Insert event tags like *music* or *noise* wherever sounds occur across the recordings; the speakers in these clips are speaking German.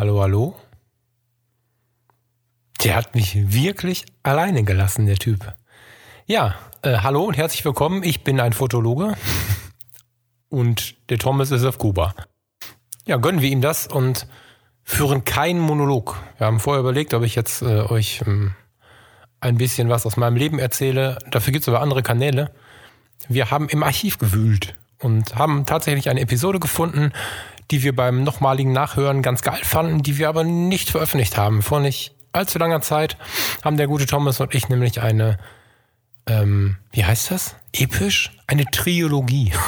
Hallo, hallo? Der hat mich wirklich alleine gelassen, der Typ. Ja, äh, hallo und herzlich willkommen. Ich bin ein Fotologe *laughs* und der Thomas ist auf Kuba. Ja, gönnen wir ihm das und führen keinen Monolog. Wir haben vorher überlegt, ob ich jetzt äh, euch ähm, ein bisschen was aus meinem Leben erzähle. Dafür gibt es aber andere Kanäle. Wir haben im Archiv gewühlt und haben tatsächlich eine Episode gefunden, die wir beim nochmaligen Nachhören ganz geil fanden, die wir aber nicht veröffentlicht haben. Vor nicht allzu langer Zeit haben der gute Thomas und ich nämlich eine, ähm, wie heißt das? Episch? Eine Triologie. *laughs*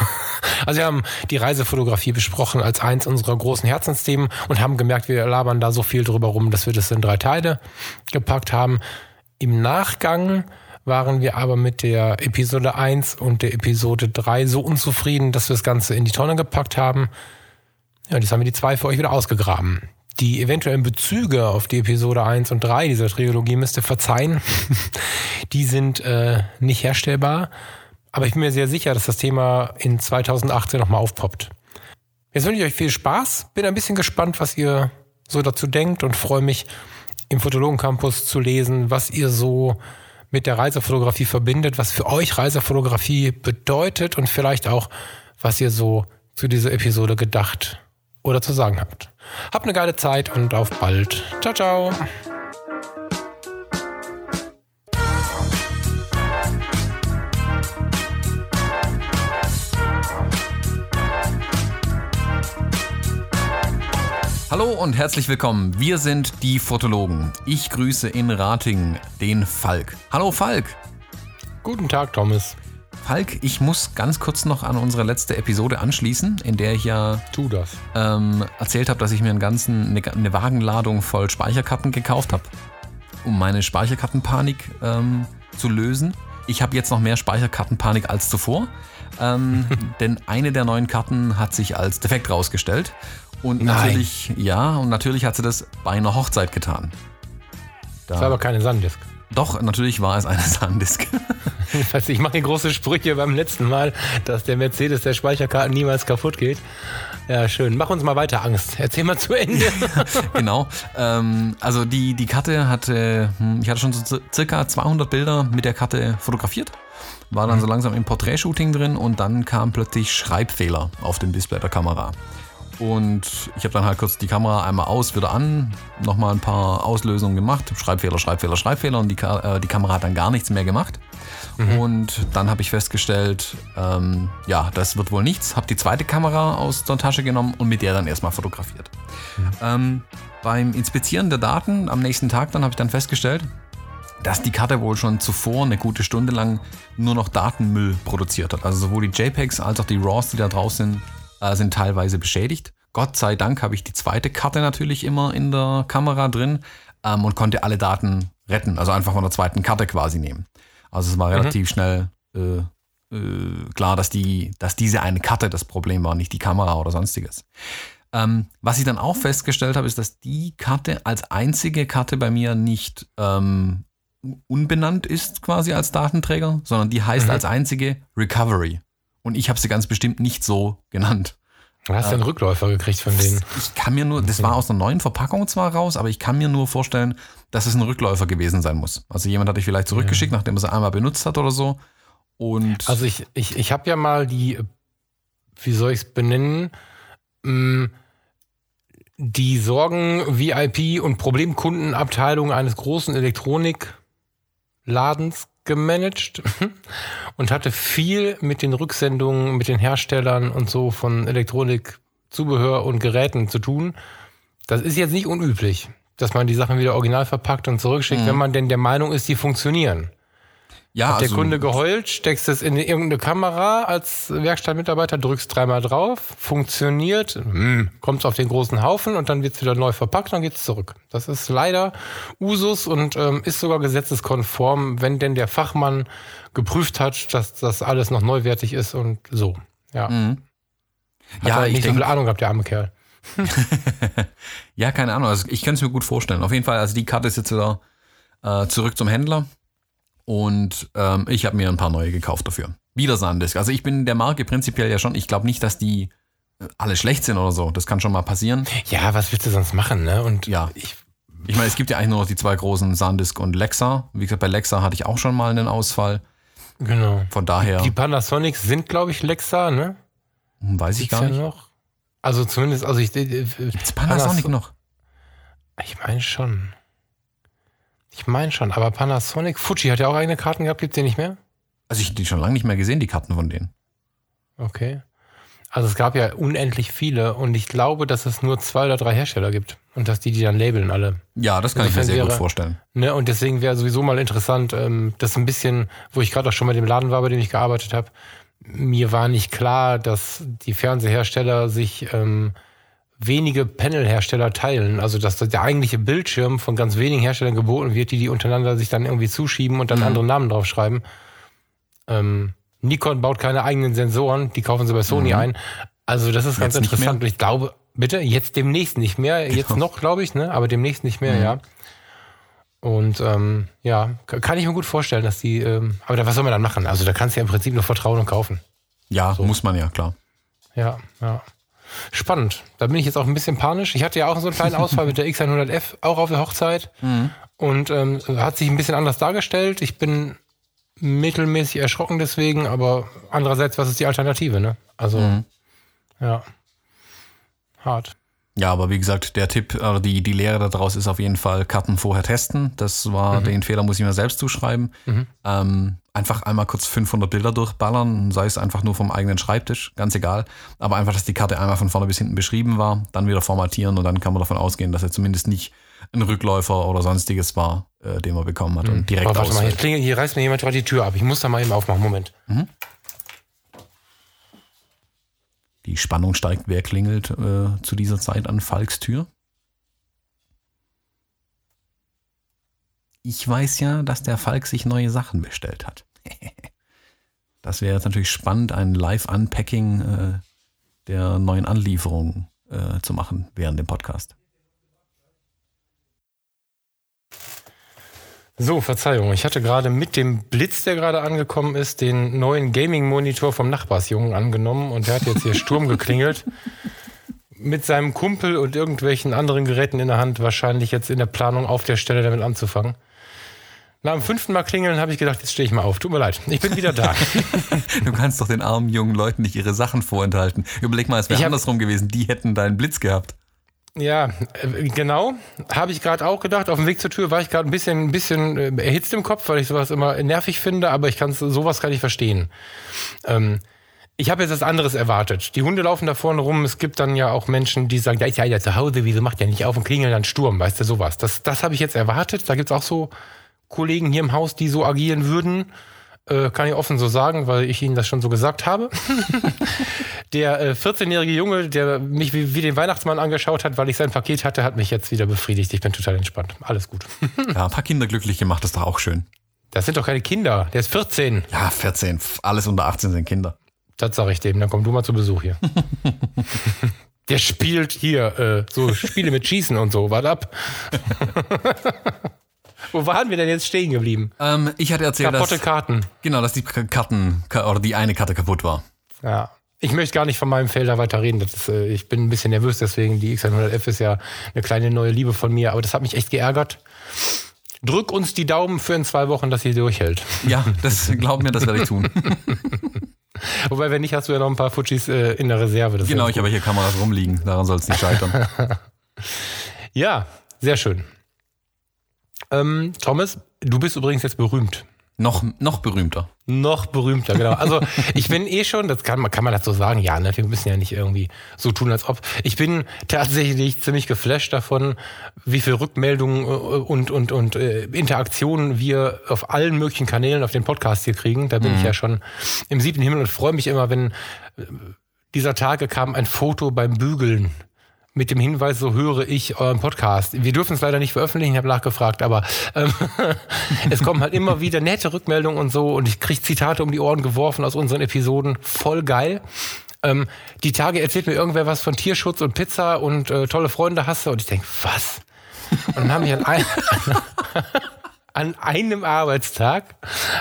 Also wir haben die Reisefotografie besprochen als eins unserer großen Herzensthemen und haben gemerkt, wir labern da so viel drüber rum, dass wir das in drei Teile gepackt haben. Im Nachgang waren wir aber mit der Episode 1 und der Episode 3 so unzufrieden, dass wir das Ganze in die Tonne gepackt haben. Ja, jetzt haben wir die zwei für euch wieder ausgegraben. Die eventuellen Bezüge auf die Episode 1 und 3 dieser Trilogie müsst ihr verzeihen. *laughs* die sind äh, nicht herstellbar. Aber ich bin mir sehr sicher, dass das Thema in 2018 nochmal aufpoppt. Jetzt wünsche ich euch viel Spaß. Bin ein bisschen gespannt, was ihr so dazu denkt und freue mich, im Fotologen Campus zu lesen, was ihr so mit der Reisefotografie verbindet, was für euch Reisefotografie bedeutet und vielleicht auch, was ihr so zu dieser Episode gedacht oder zu sagen habt. Habt eine geile Zeit und auf bald. Ciao, ciao. Hallo und herzlich willkommen. Wir sind die Fotologen. Ich grüße in Ratingen den Falk. Hallo Falk. Guten Tag, Thomas. Falk, ich muss ganz kurz noch an unsere letzte Episode anschließen, in der ich ja tu das. Ähm, erzählt habe, dass ich mir einen ganzen, eine, eine Wagenladung voll Speicherkarten gekauft habe, um meine Speicherkartenpanik ähm, zu lösen. Ich habe jetzt noch mehr Speicherkartenpanik als zuvor, ähm, *laughs* denn eine der neuen Karten hat sich als defekt rausgestellt. Und Nein. natürlich, ja, und natürlich hat sie das bei einer Hochzeit getan. Da, das war aber keine Sandisk. Doch, natürlich war es eine *laughs* Sandisk. ich mache große Sprüche beim letzten Mal, dass der Mercedes der Speicherkarten niemals kaputt geht. Ja, schön. Mach uns mal weiter Angst. Erzähl mal zu Ende. *laughs* genau. Ähm, also die, die Karte hatte, hm, ich hatte schon so circa 200 Bilder mit der Karte fotografiert. War dann so langsam im Porträtshooting drin und dann kam plötzlich Schreibfehler auf dem Display der Kamera. Und ich habe dann halt kurz die Kamera einmal aus, wieder an, nochmal ein paar Auslösungen gemacht, Schreibfehler, Schreibfehler, Schreibfehler und die, äh, die Kamera hat dann gar nichts mehr gemacht. Mhm. Und dann habe ich festgestellt, ähm, ja, das wird wohl nichts, habe die zweite Kamera aus der Tasche genommen und mit der dann erstmal fotografiert. Mhm. Ähm, beim Inspizieren der Daten am nächsten Tag dann habe ich dann festgestellt, dass die Karte wohl schon zuvor eine gute Stunde lang nur noch Datenmüll produziert hat. Also sowohl die JPEGs als auch die RAWs, die da drauf sind, äh, sind teilweise beschädigt. Gott sei Dank habe ich die zweite Karte natürlich immer in der Kamera drin ähm, und konnte alle Daten retten, also einfach von der zweiten Karte quasi nehmen. Also es war mhm. relativ schnell äh, äh, klar, dass, die, dass diese eine Karte das Problem war, nicht die Kamera oder sonstiges. Ähm, was ich dann auch festgestellt habe, ist, dass die Karte als einzige Karte bei mir nicht ähm, unbenannt ist quasi als Datenträger, sondern die heißt mhm. als einzige Recovery. Und ich habe sie ganz bestimmt nicht so genannt. Du hast ja einen Rückläufer gekriegt von denen. Ich kann mir nur, das war aus einer neuen Verpackung zwar raus, aber ich kann mir nur vorstellen, dass es ein Rückläufer gewesen sein muss. Also jemand hat dich vielleicht zurückgeschickt, ja. nachdem er sie einmal benutzt hat oder so. Und also ich, ich, ich habe ja mal die, wie soll ich es benennen, mm, die Sorgen VIP und Problemkundenabteilung eines großen Elektronikladens gemanagt und hatte viel mit den Rücksendungen, mit den Herstellern und so von Elektronikzubehör und Geräten zu tun. Das ist jetzt nicht unüblich, dass man die Sachen wieder original verpackt und zurückschickt, mhm. wenn man denn der Meinung ist, die funktionieren. Ja, Hat der also, Kunde geheult, steckst es in irgendeine Kamera als Werkstattmitarbeiter, drückst dreimal drauf, funktioniert, hm, kommt auf den großen Haufen und dann wird es wieder neu verpackt, dann geht es zurück. Das ist leider Usus und ähm, ist sogar gesetzeskonform, wenn denn der Fachmann geprüft hat, dass das alles noch neuwertig ist und so. Ja. Mhm. Hat ja, ich nicht denk, so viel Ahnung gehabt, der arme Kerl. *laughs* ja, keine Ahnung. Also ich kann es mir gut vorstellen. Auf jeden Fall, also die Karte ist jetzt wieder äh, zurück zum Händler. Und ähm, ich habe mir ein paar neue gekauft dafür. Wieder Sandisk. Also ich bin der Marke prinzipiell ja schon, ich glaube nicht, dass die alle schlecht sind oder so. Das kann schon mal passieren. Ja, was willst du sonst machen, ne? Und Ja. ich, Ich meine, es gibt ja eigentlich nur noch die zwei großen Sandisk und Lexa. Wie gesagt, bei Lexa hatte ich auch schon mal einen Ausfall. genau. Von daher Die Panasonics sind, glaube ich, Lexa, ne? hm, weiß ich Gibt's gar ja nicht. noch. Also zumindest, also ich. Ist Panasonic noch? Ich meine schon. Ich meine schon, aber Panasonic, Fuji hat ja auch eigene Karten gehabt, gibt's die nicht mehr? Also ich habe die schon lange nicht mehr gesehen, die Karten von denen. Okay. Also es gab ja unendlich viele und ich glaube, dass es nur zwei oder drei Hersteller gibt und dass die die dann labeln alle. Ja, das kann ich mir Insofern sehr gut wäre- vorstellen. Ne? Und deswegen wäre sowieso mal interessant, ähm, das ein bisschen, wo ich gerade auch schon bei dem Laden war, bei dem ich gearbeitet habe, mir war nicht klar, dass die Fernsehersteller sich ähm, wenige Panelhersteller teilen. Also dass der eigentliche Bildschirm von ganz wenigen Herstellern geboten wird, die die untereinander sich dann irgendwie zuschieben und dann Mhm. andere Namen draufschreiben. Ähm, Nikon baut keine eigenen Sensoren, die kaufen sie bei Sony Mhm. ein. Also das ist ganz Jetzt interessant. ich glaube, bitte, jetzt demnächst nicht mehr. Jetzt Genau. noch, glaube ich, ne? aber demnächst nicht mehr, Mhm. ja. Und ähm, ja, kann ich mir gut vorstellen, dass die, ähm, aber da, was soll man dann machen? Also da kannst du ja im Prinzip nur vertrauen und kaufen. Ja, muss man ja, klar. Ja, ja. Spannend. Da bin ich jetzt auch ein bisschen panisch. Ich hatte ja auch so einen kleinen Ausfall mit der X100F, auch auf der Hochzeit. Und ähm, hat sich ein bisschen anders dargestellt. Ich bin mittelmäßig erschrocken deswegen, aber andererseits, was ist die Alternative, ne? Also, ja. Hart. Ja, aber wie gesagt, der Tipp, oder die, die Lehre daraus ist auf jeden Fall Karten vorher testen. Das war, den Fehler muss ich mir selbst zuschreiben. Ähm, einfach einmal kurz 500 Bilder durchballern, sei es einfach nur vom eigenen Schreibtisch, ganz egal. Aber einfach, dass die Karte einmal von vorne bis hinten beschrieben war, dann wieder formatieren und dann kann man davon ausgehen, dass er zumindest nicht ein Rückläufer oder sonstiges war, äh, den man bekommen hat und direkt Aber warte mal, hier, hier reißt mir jemand gerade die Tür ab. Ich muss da mal eben aufmachen. Moment. Die Spannung steigt, wer klingelt äh, zu dieser Zeit an Falks Tür? Ich weiß ja, dass der Falk sich neue Sachen bestellt hat. *laughs* das wäre jetzt natürlich spannend, ein Live-Unpacking äh, der neuen Anlieferung äh, zu machen während dem Podcast. So, Verzeihung. Ich hatte gerade mit dem Blitz, der gerade angekommen ist, den neuen Gaming-Monitor vom Nachbarsjungen angenommen und der hat jetzt hier Sturm geklingelt. *laughs* Mit seinem Kumpel und irgendwelchen anderen Geräten in der Hand, wahrscheinlich jetzt in der Planung auf der Stelle damit anzufangen. Nach dem fünften Mal klingeln habe ich gedacht, jetzt stehe ich mal auf. Tut mir leid. Ich bin wieder da. *laughs* Du kannst doch den armen jungen Leuten nicht ihre Sachen vorenthalten. Überleg mal, es wäre andersrum gewesen. Die hätten deinen Blitz gehabt. Ja, äh, genau. Habe ich gerade auch gedacht. Auf dem Weg zur Tür war ich gerade ein bisschen, ein bisschen äh, erhitzt im Kopf, weil ich sowas immer nervig finde, aber ich kann sowas kann ich verstehen. Ähm, ich habe jetzt was anderes erwartet. Die Hunde laufen da vorne rum. Es gibt dann ja auch Menschen, die sagen, ja, ist ja ja zu Hause, wieso macht der nicht auf und klingeln dann Sturm, weißt du, sowas. Das, das habe ich jetzt erwartet. Da gibt's auch so Kollegen hier im Haus, die so agieren würden. Äh, kann ich offen so sagen, weil ich Ihnen das schon so gesagt habe. *laughs* Der äh, 14-jährige Junge, der mich wie, wie den Weihnachtsmann angeschaut hat, weil ich sein Paket hatte, hat mich jetzt wieder befriedigt. Ich bin total entspannt. Alles gut. *laughs* Ja, ein paar Kinder glücklich gemacht, ist doch auch schön. Das sind doch keine Kinder. Der ist 14. Ja, 14, pf, alles unter 18 sind Kinder. Das sage ich dem. Dann komm du mal zu Besuch hier. *laughs* Der spielt hier äh, so Spiele mit Schießen und so. Wart ab. Wo waren wir denn jetzt stehen geblieben? Ähm, ich hatte erzählt, Kaputte dass, Karten. genau, dass die Karten ka- oder die eine Karte kaputt war. Ja. Ich möchte gar nicht von meinem Felder weiter reden. Das ist, äh, ich bin ein bisschen nervös, deswegen die X100F ist ja eine kleine neue Liebe von mir. Aber das hat mich echt geärgert. Drück uns die Daumen für in zwei Wochen, dass sie durchhält. Ja, das glaub mir, das werde ich tun. *laughs* Wobei, wenn nicht, hast du ja noch ein paar Fujis äh, in der Reserve. Das genau, ich habe hier Kameras rumliegen, daran soll es nicht scheitern. *laughs* Ja, sehr schön. Ähm, Thomas, du bist übrigens jetzt berühmt. noch, noch berühmter. Noch berühmter, genau. Also ich bin eh schon, das kann man, kann man das so sagen, ja, ne? wir müssen ja nicht irgendwie so tun, als ob. Ich bin tatsächlich ziemlich geflasht davon, wie viel Rückmeldungen äh, und, und, und äh, Interaktionen wir auf allen möglichen Kanälen auf den Podcast hier kriegen. Da bin ich ja schon im siebten Himmel und freue mich immer, wenn äh, dieser Tage kam ein Foto beim Bügeln mit dem Hinweis, so höre ich euren Podcast. Wir dürfen es leider nicht veröffentlichen, ich habe nachgefragt, aber ähm, *laughs* es kommen halt immer wieder nette Rückmeldungen und so und ich kriege Zitate um die Ohren geworfen aus unseren Episoden. Voll geil. Ähm, die Tage erzählt mir irgendwer was von Tierschutz und Pizza und äh, tolle Freunde hasse und ich denke, was? Und dann haben mich an, ein, *laughs* an einem Arbeitstag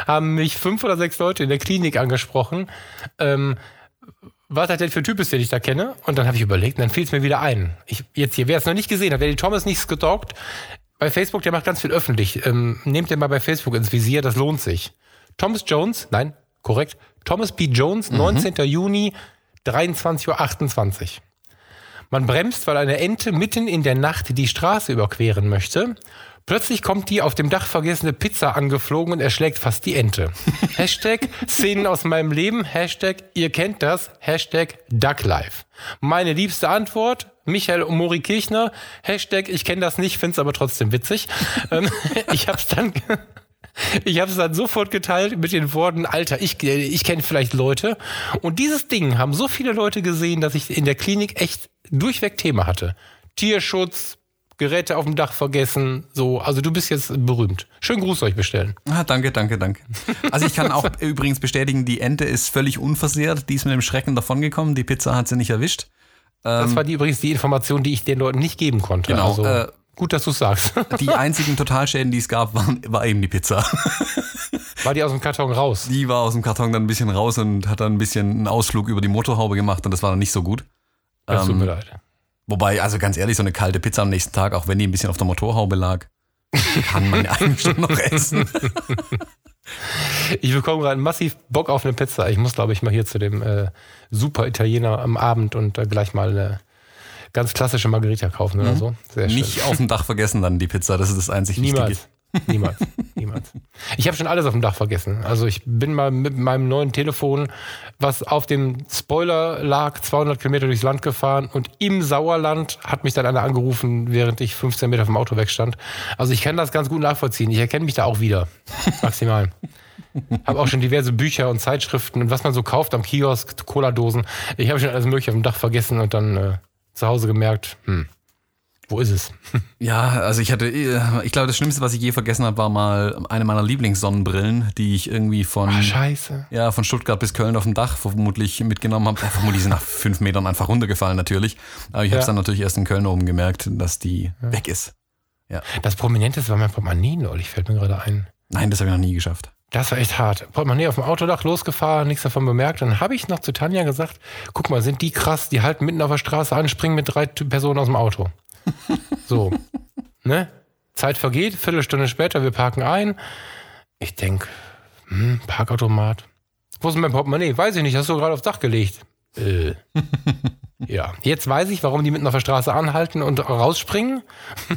haben mich fünf oder sechs Leute in der Klinik angesprochen, ähm, was das denn für ein Typ ist, den ich da kenne. Und dann habe ich überlegt, und dann fiel es mir wieder ein. Ich, jetzt hier, wer es noch nicht gesehen hat, wer die Thomas nicht gestalkt, bei Facebook, der macht ganz viel öffentlich. Ähm, nehmt den mal bei Facebook ins Visier, das lohnt sich. Thomas Jones, nein, korrekt. Thomas P. Jones, 19. Juni, 23.28 Uhr. Man bremst, weil eine Ente mitten in der Nacht die Straße überqueren möchte. Plötzlich kommt die auf dem Dach vergessene Pizza angeflogen und erschlägt fast die Ente. *laughs* Hashtag Szenen aus meinem Leben. Hashtag ihr kennt das. Hashtag Ducklife. Meine liebste Antwort. Michael und Mori Kirchner. Hashtag ich kenne das nicht, find's aber trotzdem witzig. *laughs* Ähm, ich hab's dann... *laughs* Ich habe es dann sofort geteilt mit den Worten, Alter, ich, ich kenne vielleicht Leute. Und dieses Ding haben so viele Leute gesehen, dass ich in der Klinik echt durchweg Thema hatte. Tierschutz, Geräte auf dem Dach vergessen, so. Also du bist jetzt berühmt. Schönen Gruß euch bestellen. Ah, danke, danke, danke. Also ich kann auch *laughs* übrigens bestätigen, die Ente ist völlig unversehrt. Die ist mit dem Schrecken davongekommen. Die Pizza hat sie nicht erwischt. Das war die, übrigens die Information, die ich den Leuten nicht geben konnte. Genau, Also, äh, gut, dass du sagst. *laughs* Die einzigen Totalschäden, die es gab, waren, war eben die Pizza. *laughs* War die aus dem Karton raus? Die war aus dem Karton dann ein bisschen raus und hat dann ein bisschen einen Ausflug über die Motorhaube gemacht und das war dann nicht so gut. Das tut Ähm, mir leid. Wobei, also ganz ehrlich, so eine kalte Pizza am nächsten Tag, auch wenn die ein bisschen auf der Motorhaube lag, kann man *laughs* eigentlich schon noch essen. Ich bekomme gerade massiv Bock auf eine Pizza. Ich muss, glaube ich, mal hier zu dem äh, super Italiener am Abend und äh, gleich mal eine ganz klassische Margarita kaufen oder so. Sehr schön. Mhm. Nicht auf dem Dach vergessen dann die Pizza, das ist das einzig Wichtige. Niemals. Niemals. *laughs* Ich habe schon alles auf dem Dach vergessen. Also ich bin mal mit meinem neuen Telefon, was auf dem Spoiler lag, 200 Kilometer durchs Land gefahren und im Sauerland hat mich dann einer angerufen, während ich 15 Meter vom Auto wegstand. Also ich kann das ganz gut nachvollziehen. Ich erkenne mich da auch wieder. *laughs* Maximal. Habe auch schon diverse Bücher und Zeitschriften und was man so kauft am Kiosk, Cola-Dosen. Ich habe schon alles mögliche auf dem Dach vergessen und dann äh, zu Hause gemerkt, hm, wo ist es? Ja, also ich hatte, äh, ich glaube, das Schlimmste, was ich je vergessen habe, war mal eine meiner Lieblingssonnenbrillen, die ich irgendwie von, Ah, scheiße. ja, von Stuttgart bis Köln auf dem Dach vermutlich mitgenommen habe. Vermutlich sind nach fünf Metern einfach runtergefallen natürlich. Aber ich habe es Ja. dann natürlich erst in Köln oben gemerkt, dass die weg ist. Das Prominenteste war mein Portemonnaie neulich, fällt mir gerade ein. Nein, das habe ich noch nie geschafft. Das war echt hart. Portemonnaie auf dem Autodach losgefahren, nichts davon bemerkt. Dann habe ich noch zu Tanja gesagt, guck mal, sind die krass, die halten mitten auf der Straße an, springen mit drei Personen aus dem Auto. So. ne? Zeit vergeht, Viertelstunde später, wir parken ein. Ich denk, hm, Parkautomat. Wo ist denn mein Portemonnaie? Weiß ich nicht, hast du gerade aufs Dach gelegt. Äh. *laughs* ja, jetzt weiß ich, warum die mitten auf der Straße anhalten und rausspringen.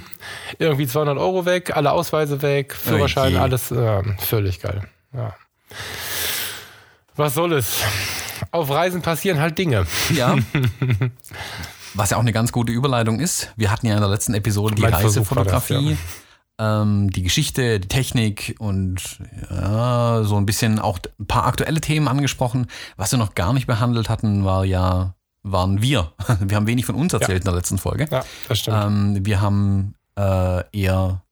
*laughs* Irgendwie 200 Euro weg, alle Ausweise weg, Führerschein, je. alles äh, völlig geil. Ja. Was soll es? Auf Reisen passieren halt Dinge. Ja. *laughs* Was ja auch eine ganz gute Überleitung ist. Wir hatten ja in der letzten Episode die das, Reisefotografie, ähm, die Geschichte, die Technik und ja, so ein bisschen auch ein paar aktuelle Themen angesprochen. Was wir noch gar nicht behandelt hatten, war ja, waren wir. *laughs* Wir haben wenig von uns erzählt in der letzten Folge. Ja, das stimmt. Ähm, wir haben äh, eher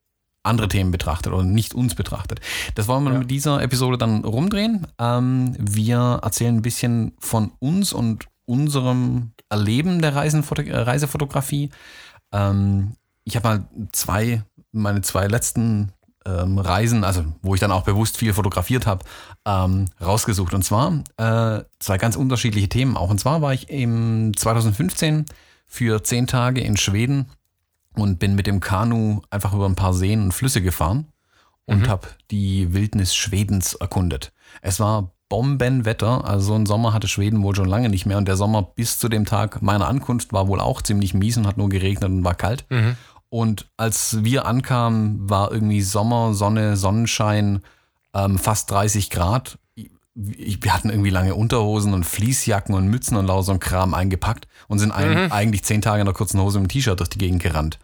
andere Themen betrachtet oder nicht uns betrachtet. Das wollen wir Ja. mit dieser Episode dann rumdrehen. Ähm, wir erzählen ein bisschen von uns und unserem Erleben der Reisenfoto äh, Reisefotografie. Ähm, ich habe mal zwei, meine zwei letzten ähm, Reisen, also wo ich dann auch bewusst viel fotografiert habe, ähm, rausgesucht. Und zwar äh, zwei ganz unterschiedliche Themen auch. Und zwar war ich im 2015 für zehn Tage in Schweden und bin mit dem Kanu einfach über ein paar Seen und Flüsse gefahren und habe die Wildnis Schwedens erkundet. Es war Bombenwetter, also so ein Sommer hatte Schweden wohl schon lange nicht mehr und der Sommer bis zu dem Tag meiner Ankunft war wohl auch ziemlich mies und hat nur geregnet und war kalt. Und als wir ankamen, war irgendwie Sommer, Sonne, Sonnenschein, ähm, fast 30 Grad. Ich, wir hatten irgendwie lange Unterhosen und Fließjacken und Mützen und lauter so ein Kram eingepackt und sind ein, eigentlich zehn Tage in der kurzen Hose und T-Shirt durch die Gegend gerannt.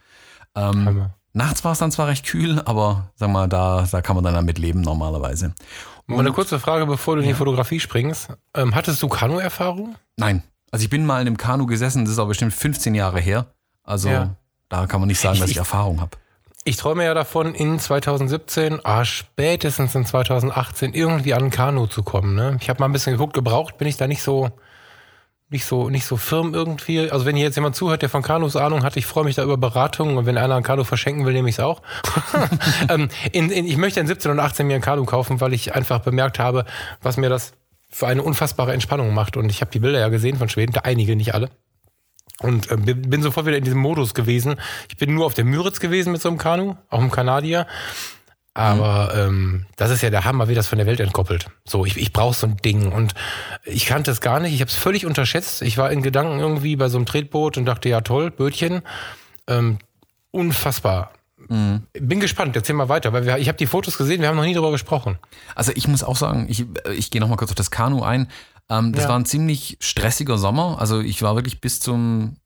Ähm, nachts war es dann zwar recht kühl, aber sag mal, da, da kann man dann damit leben normalerweise. Mal eine kurze Frage, bevor du in die Fotografie springst. Ähm, hattest du Kanu-Erfahrung? Nein, also ich bin mal in einem Kanu gesessen, das ist aber bestimmt 15 Jahre her. Also Ja. da kann man nicht sagen, dass ich Ich- Erfahrung habe. Ich träume ja davon, in 2017, ah, spätestens in 2018 irgendwie an ein Kanu zu kommen. Ne? Ich habe mal ein bisschen geguckt, gebraucht bin ich da nicht so, nicht so, nicht so firm irgendwie. Also wenn hier jetzt jemand zuhört, der von Kanus Ahnung hat, ich freue mich da über Beratungen und wenn einer ein Kanu verschenken will, nehme ich es auch. *laughs* *laughs* ähm, in, in, ich möchte in 17 und 18 mir ein Kanu kaufen, weil ich einfach bemerkt habe, was mir das für eine unfassbare Entspannung macht. Und ich habe die Bilder ja gesehen von Schweden, da einige, nicht alle. Und äh, bin sofort wieder in diesem Modus gewesen. Ich bin nur auf der Müritz gewesen mit so einem Kanu, auch im Kanadier. Aber mhm. ähm, das ist ja der Hammer, wie das von der Welt entkoppelt. So, ich, ich brauche so ein Ding. Und ich kannte es gar nicht. Ich habe es völlig unterschätzt. Ich war in Gedanken irgendwie bei so einem Tretboot und dachte, ja toll, Bötchen. Ähm, unfassbar. Mhm. Bin gespannt, erzähl mal weiter, weil wir, ich habe die Fotos gesehen, wir haben noch nie darüber gesprochen. Also ich muss auch sagen, ich, ich gehe nochmal kurz auf das Kanu ein. Ähm, das ja. war ein ziemlich stressiger Sommer. Also ich war wirklich bis zum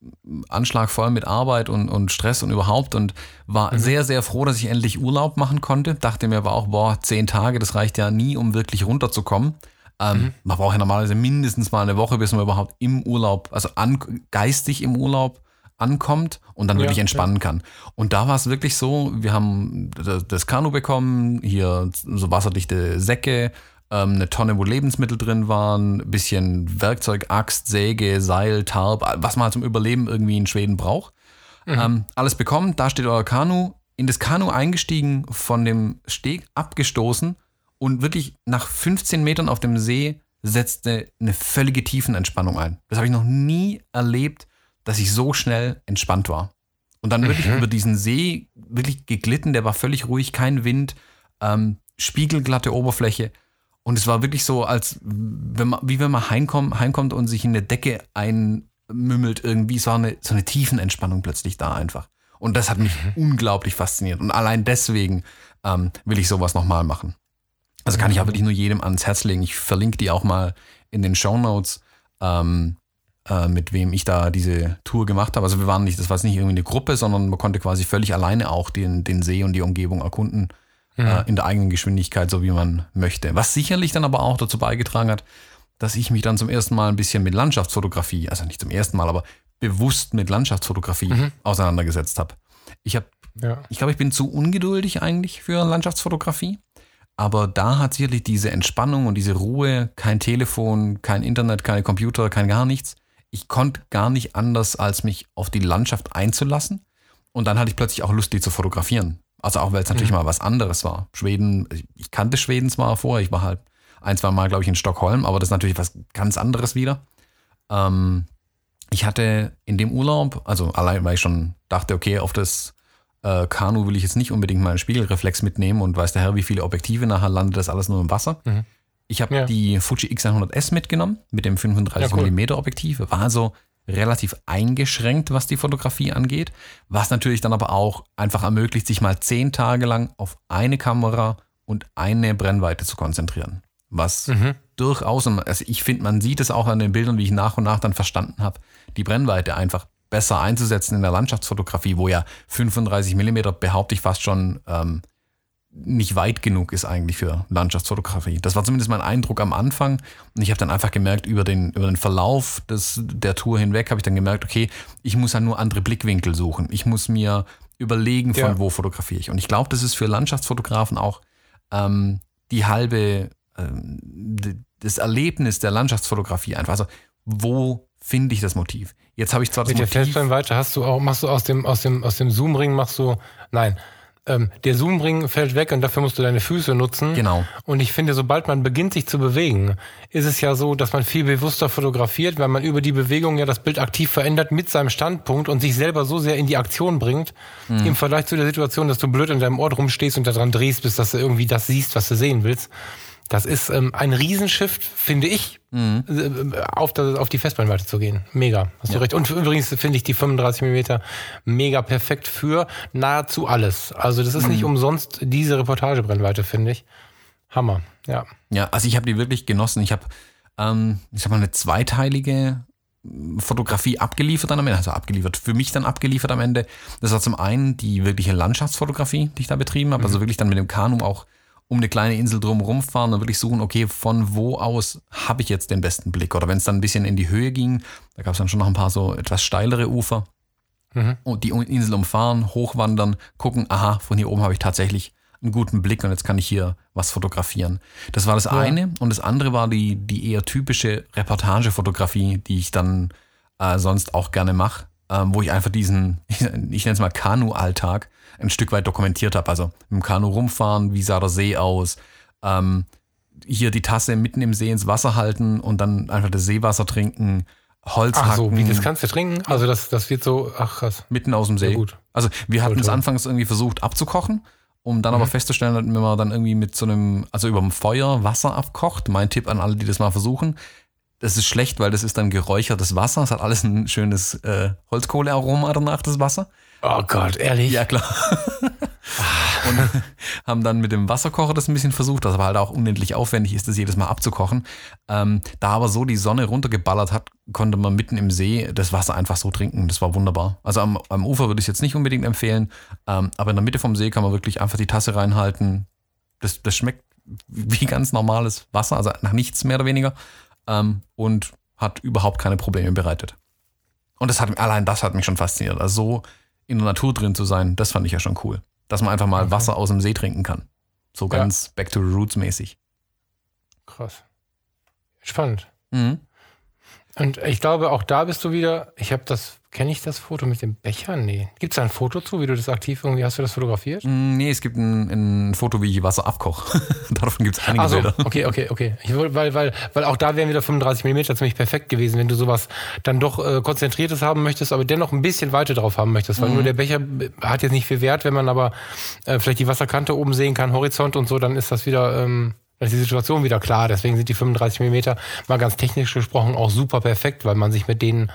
Anschlag voll mit Arbeit und, und Stress und überhaupt und war mhm. sehr, sehr froh, dass ich endlich Urlaub machen konnte. Dachte mir aber auch, boah, zehn Tage, das reicht ja nie, um wirklich runterzukommen. Ähm, mhm. Man braucht ja normalerweise mindestens mal eine Woche, bis man überhaupt im Urlaub, also an, geistig im Urlaub ankommt und dann wirklich ja, entspannen ja. kann. Und da war es wirklich so, wir haben das Kanu bekommen, hier so wasserdichte Säcke, ähm, eine Tonne, wo Lebensmittel drin waren, ein bisschen Werkzeug, Axt, Säge, Seil, Tarp, was man halt zum Überleben irgendwie in Schweden braucht. Mhm. Ähm, alles bekommen, da steht euer Kanu, in das Kanu eingestiegen, von dem Steg abgestoßen und wirklich nach 15 Metern auf dem See setzte eine völlige Tiefenentspannung ein. Das habe ich noch nie erlebt, dass ich so schnell entspannt war. Und dann wirklich mhm. über diesen See wirklich geglitten, der war völlig ruhig, kein Wind, ähm, spiegelglatte Oberfläche. Und es war wirklich so, als wenn man, wie wenn man heimkommt, heimkommt und sich in eine Decke einmümmelt irgendwie. Es war eine, so eine Tiefenentspannung plötzlich da einfach. Und das hat mich mhm. unglaublich fasziniert. Und allein deswegen ähm, will ich sowas nochmal machen. Also kann ich auch wirklich nur jedem ans Herz legen. Ich verlinke die auch mal in den Show Notes, ähm, äh, mit wem ich da diese Tour gemacht habe. Also wir waren nicht, das war nicht irgendwie eine Gruppe, sondern man konnte quasi völlig alleine auch den, den See und die Umgebung erkunden mhm. äh, in der eigenen Geschwindigkeit, so wie man möchte. Was sicherlich dann aber auch dazu beigetragen hat, dass ich mich dann zum ersten Mal ein bisschen mit Landschaftsfotografie, also nicht zum ersten Mal, aber bewusst mit Landschaftsfotografie mhm. auseinandergesetzt habe. Ich habe, ja. ich glaube, ich bin zu ungeduldig eigentlich für Landschaftsfotografie. Aber da hat sicherlich diese Entspannung und diese Ruhe, kein Telefon, kein Internet, keine Computer, kein gar nichts. Ich konnte gar nicht anders, als mich auf die Landschaft einzulassen. Und dann hatte ich plötzlich auch Lust, die zu fotografieren. Also auch weil es natürlich mhm. mal was anderes war. Schweden, ich kannte Schweden zwar vorher, ich war halt ein, zwei Mal, glaube ich, in Stockholm, aber das ist natürlich was ganz anderes wieder. Ähm, ich hatte in dem Urlaub, also allein weil ich schon dachte, okay, auf das äh, Kanu will ich jetzt nicht unbedingt mal einen Spiegelreflex mitnehmen und weiß der Herr, wie viele Objektive nachher landet das alles nur im Wasser. Mhm. Ich habe ja. die Fuji X100S mitgenommen mit dem 35 ja, cool. mm Objektiv. War also relativ eingeschränkt, was die Fotografie angeht, was natürlich dann aber auch einfach ermöglicht, sich mal zehn Tage lang auf eine Kamera und eine Brennweite zu konzentrieren. Was mhm. durchaus, also ich finde, man sieht es auch an den Bildern, wie ich nach und nach dann verstanden habe, die Brennweite einfach besser einzusetzen in der Landschaftsfotografie, wo ja 35 Millimeter behaupte ich fast schon ähm, nicht weit genug ist eigentlich für Landschaftsfotografie. Das war zumindest mein Eindruck am Anfang. Und ich habe dann einfach gemerkt, über den, über den Verlauf des, der Tour hinweg habe ich dann gemerkt, okay, ich muss halt nur andere Blickwinkel suchen. Ich muss mir überlegen, von ja. wo fotografiere ich. Und ich glaube, das ist für Landschaftsfotografen auch ähm, die halbe, ähm, das Erlebnis der Landschaftsfotografie einfach. Also, wo finde ich das Motiv? Jetzt habe ich zwar das Mit Motiv. Mit der Festbrennweite hast du auch, machst du aus dem, aus dem, aus dem Zoomring, machst du, nein, ähm, der Zoomring fällt weg und dafür musst du deine Füße nutzen. Genau. Und ich finde, sobald man beginnt, sich zu bewegen, ist es ja so, dass man viel bewusster fotografiert, weil man über die Bewegung ja das Bild aktiv verändert mit seinem Standpunkt und sich selber so sehr in die Aktion bringt, mhm. im Vergleich zu der Situation, dass du blöd in deinem Ort rumstehst und daran drehst, bis dass du irgendwie das siehst, was du sehen willst. Das ist ähm, ein Riesenshift, finde ich, mhm. auf, das, auf die Festbrennweite zu gehen. Mega, hast ja. du recht. Und übrigens finde ich die 35 mm mega perfekt für nahezu alles. Also das ist mhm. nicht umsonst diese Reportagebrennweite, finde ich. Hammer, ja. Ja, also ich habe die wirklich genossen. Ich habe, ähm, ich sag mal, eine zweiteilige Fotografie abgeliefert dann am Ende, also abgeliefert, für mich dann abgeliefert am Ende. Das war zum einen die wirkliche Landschaftsfotografie, die ich da betrieben habe, also mhm. also wirklich dann mit dem Kanu auch um eine kleine Insel drumherum fahren und wirklich suchen, okay, von wo aus habe ich jetzt den besten Blick? Oder wenn es dann ein bisschen in die Höhe ging, da gab es dann schon noch ein paar so etwas steilere Ufer. Mhm. Und die Insel umfahren, hochwandern, gucken, aha, von hier oben habe ich tatsächlich einen guten Blick und jetzt kann ich hier was fotografieren. Das war das ja. eine. Und das andere war die, die eher typische Reportagefotografie, die ich dann äh, sonst auch gerne mache, äh, wo ich einfach diesen, *laughs* ich, ich nenne es mal Kanu-Alltag, ein Stück weit dokumentiert habe. Also mit dem Kanu rumfahren, wie sah der See aus, ähm, hier die Tasse mitten im See ins Wasser halten und dann einfach das Seewasser trinken, Holz Ach hacken. so, wie das kannst du trinken? Also das, das wird so, ach krass. Mitten aus dem See. Ja, gut. Also wir hatten es anfangs irgendwie versucht abzukochen, um dann Mhm. aber festzustellen, wenn man dann irgendwie mit so einem, also über dem Feuer Wasser abkocht. Mein Tipp an alle, die das mal versuchen. Das ist schlecht, weil das ist dann geräuchertes Wasser. Es hat alles ein schönes äh, Holzkohlearoma danach, das Wasser. Oh Gott, ehrlich? Ja, klar. und haben dann mit dem Wasserkocher das ein bisschen versucht, das aber halt auch unendlich aufwendig ist, das jedes Mal abzukochen. Ähm, da aber so die Sonne runtergeballert hat, konnte man mitten im See das Wasser einfach so trinken. Das war wunderbar. Also am, am Ufer würde ich es jetzt nicht unbedingt empfehlen, ähm, aber in der Mitte vom See kann man wirklich einfach die Tasse reinhalten. Das, das schmeckt wie ganz normales Wasser, also nach nichts mehr oder weniger. Ähm, und hat überhaupt keine Probleme bereitet. Und das hat, allein das hat mich schon fasziniert. Also so in der Natur drin zu sein, das fand ich ja schon cool. Dass man einfach mal Wasser aus dem See trinken kann. So Ja. ganz back to the roots mäßig. Krass. Spannend. Mhm. Und ich glaube, auch da bist du wieder, ich habe das, kenne ich das Foto mit dem Becher? Nee. Gibt es da ein Foto zu, wie du das aktiv irgendwie, hast du das fotografiert? Mm, Nee, es gibt ein, ein Foto, wie ich Wasser abkoche. *laughs* Davon gibt es einige Also, Bilder. okay, okay, okay. Ich, weil, weil, weil auch da wären wieder 35 mm ziemlich perfekt gewesen, wenn du sowas dann doch äh, konzentriertes haben möchtest, aber dennoch ein bisschen Weite drauf haben möchtest, weil nur der Becher äh, hat jetzt nicht viel Wert, wenn man aber äh, vielleicht die Wasserkante oben sehen kann, Horizont und so, dann ist das wieder, ähm, dann ist die Situation wieder klar. Deswegen sind die 35 mm mal ganz technisch gesprochen auch super perfekt, weil man sich mit denen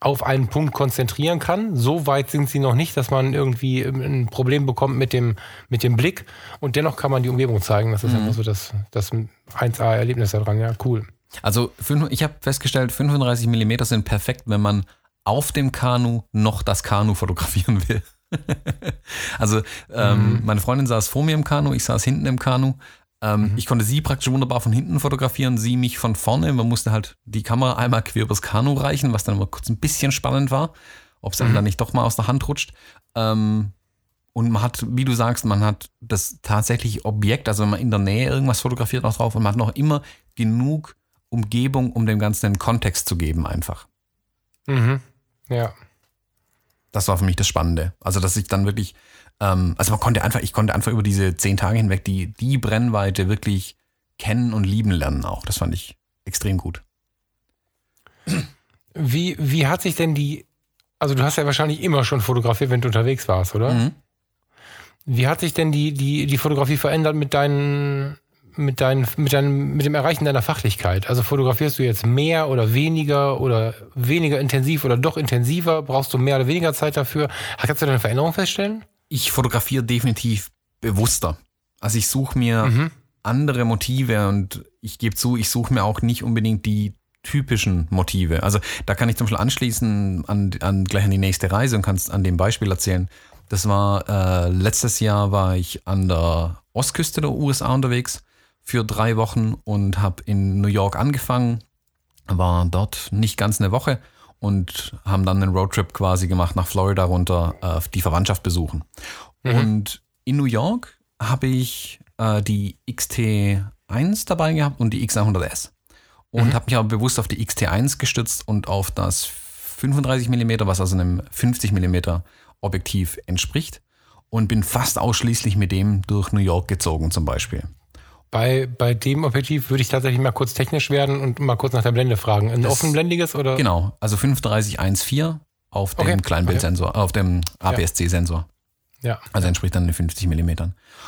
auf einen Punkt konzentrieren kann. So weit sind sie noch nicht, dass man irgendwie ähm, ein Problem bekommt mit dem, mit dem Blick. Und dennoch kann man die Umgebung zeigen. Das ist einfach so das, das 1A-Erlebnis daran. Ja, cool. Also ich habe festgestellt, 35 mm sind perfekt, wenn man auf dem Kanu noch das Kanu fotografieren will. *laughs* also ähm, meine Freundin saß vor mir im Kanu, ich saß hinten im Kanu. Ähm, Ich konnte sie praktisch wunderbar von hinten fotografieren, sie mich von vorne. Man musste halt die Kamera einmal quer übers Kanu reichen, was dann immer kurz ein bisschen spannend war, ob es einem dann nicht doch mal aus der Hand rutscht. Ähm, und man hat, wie du sagst, man hat das tatsächliche Objekt, also wenn man in der Nähe irgendwas fotografiert, noch drauf und man hat noch immer genug Umgebung, um dem Ganzen einen Kontext zu geben, einfach. Mhm. Ja. Das war für mich das Spannende. Also, dass ich dann wirklich, ähm, also man konnte einfach, ich konnte einfach über diese zehn Tage hinweg die, die Brennweite wirklich kennen und lieben lernen auch. Das fand ich extrem gut. Wie, wie hat sich denn die, also du hast ja wahrscheinlich immer schon fotografiert, wenn du unterwegs warst, oder? Mhm. Wie hat sich denn die, die, die Fotografie verändert mit deinen, mit deinen, mit deinem, mit dem Erreichen deiner Fachlichkeit? Also fotografierst du jetzt mehr oder weniger oder weniger intensiv oder doch intensiver? Brauchst du mehr oder weniger Zeit dafür? Kannst du da eine Veränderung feststellen? Ich fotografiere definitiv bewusster. Also ich suche mir Mhm. andere Motive und ich gebe zu, ich suche mir auch nicht unbedingt die typischen Motive. Also da kann ich zum Beispiel anschließen an, an gleich an die nächste Reise und kannst an dem Beispiel erzählen. Das war äh, letztes Jahr war ich an der Ostküste der USA unterwegs für drei Wochen und habe in New York angefangen, war dort nicht ganz eine Woche und haben dann einen Roadtrip quasi gemacht nach Florida runter, äh, die Verwandtschaft besuchen. Und in New York habe ich äh, die XT1 dabei gehabt und die X100S. Und habe mich aber bewusst auf die XT1 gestützt und auf das 35 mm, was also einem 50 mm Objektiv entspricht. Und bin fast ausschließlich mit dem durch New York gezogen zum Beispiel. Bei, bei dem Objektiv würde ich tatsächlich mal kurz technisch werden und mal kurz nach der Blende fragen. Ein Das- offenblendiges oder? Genau, also 3514 auf dem Okay, Kleinbildsensor, auf dem APS-C-Sensor. Ja, Also entspricht dann den 50 mm.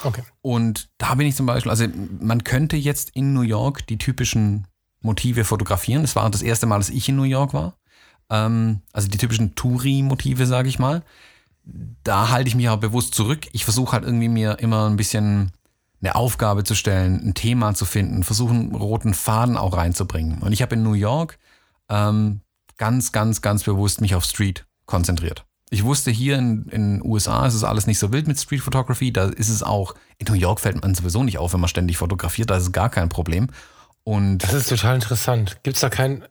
okay. Und da bin ich zum Beispiel, also man könnte jetzt in New York die typischen Motive fotografieren. Das war das erste Mal, dass ich in New York war. Ähm, also die typischen Touri-Motive, sage ich mal. Da halte ich mich aber bewusst zurück. Ich versuche halt irgendwie mir immer ein bisschen eine Aufgabe zu stellen, ein Thema zu finden, versuchen roten Faden auch reinzubringen. Und ich habe in New York ähm, ganz, ganz, ganz bewusst mich auf Street konzentriert. Ich wusste hier in den USA ist es alles nicht so wild mit Street Photography. Da ist es auch, in New York fällt man sowieso nicht auf, wenn man ständig fotografiert. Da ist es gar kein Problem. Und Das ist total interessant. Gibt es da kein,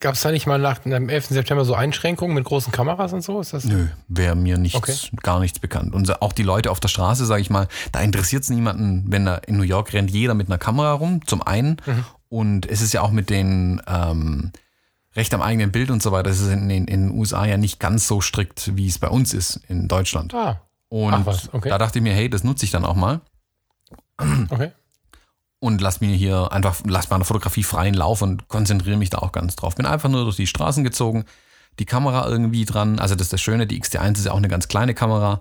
gab es da nicht mal nach dem 11. September so Einschränkungen mit großen Kameras und so? Ist das? Nö, wäre mir nichts, Okay. gar nichts bekannt. Und auch die Leute auf der Straße, sage ich mal, da interessiert es niemanden, wenn er in New York rennt, jeder mit einer Kamera rum, zum einen. Und es ist ja auch mit den ähm, Recht am eigenen Bild und so weiter, das ist in den, in den USA ja nicht ganz so strikt, wie es bei uns ist in Deutschland. Ah, Und was, okay. da dachte ich mir, hey, das nutze ich dann auch mal. okay. Und lass mir hier einfach, lass meine Fotografie freien Lauf und konzentriere mich da auch ganz drauf. Bin einfach nur durch die Straßen gezogen, die Kamera irgendwie dran. Also das ist das Schöne, die XT1 ist ja auch eine ganz kleine Kamera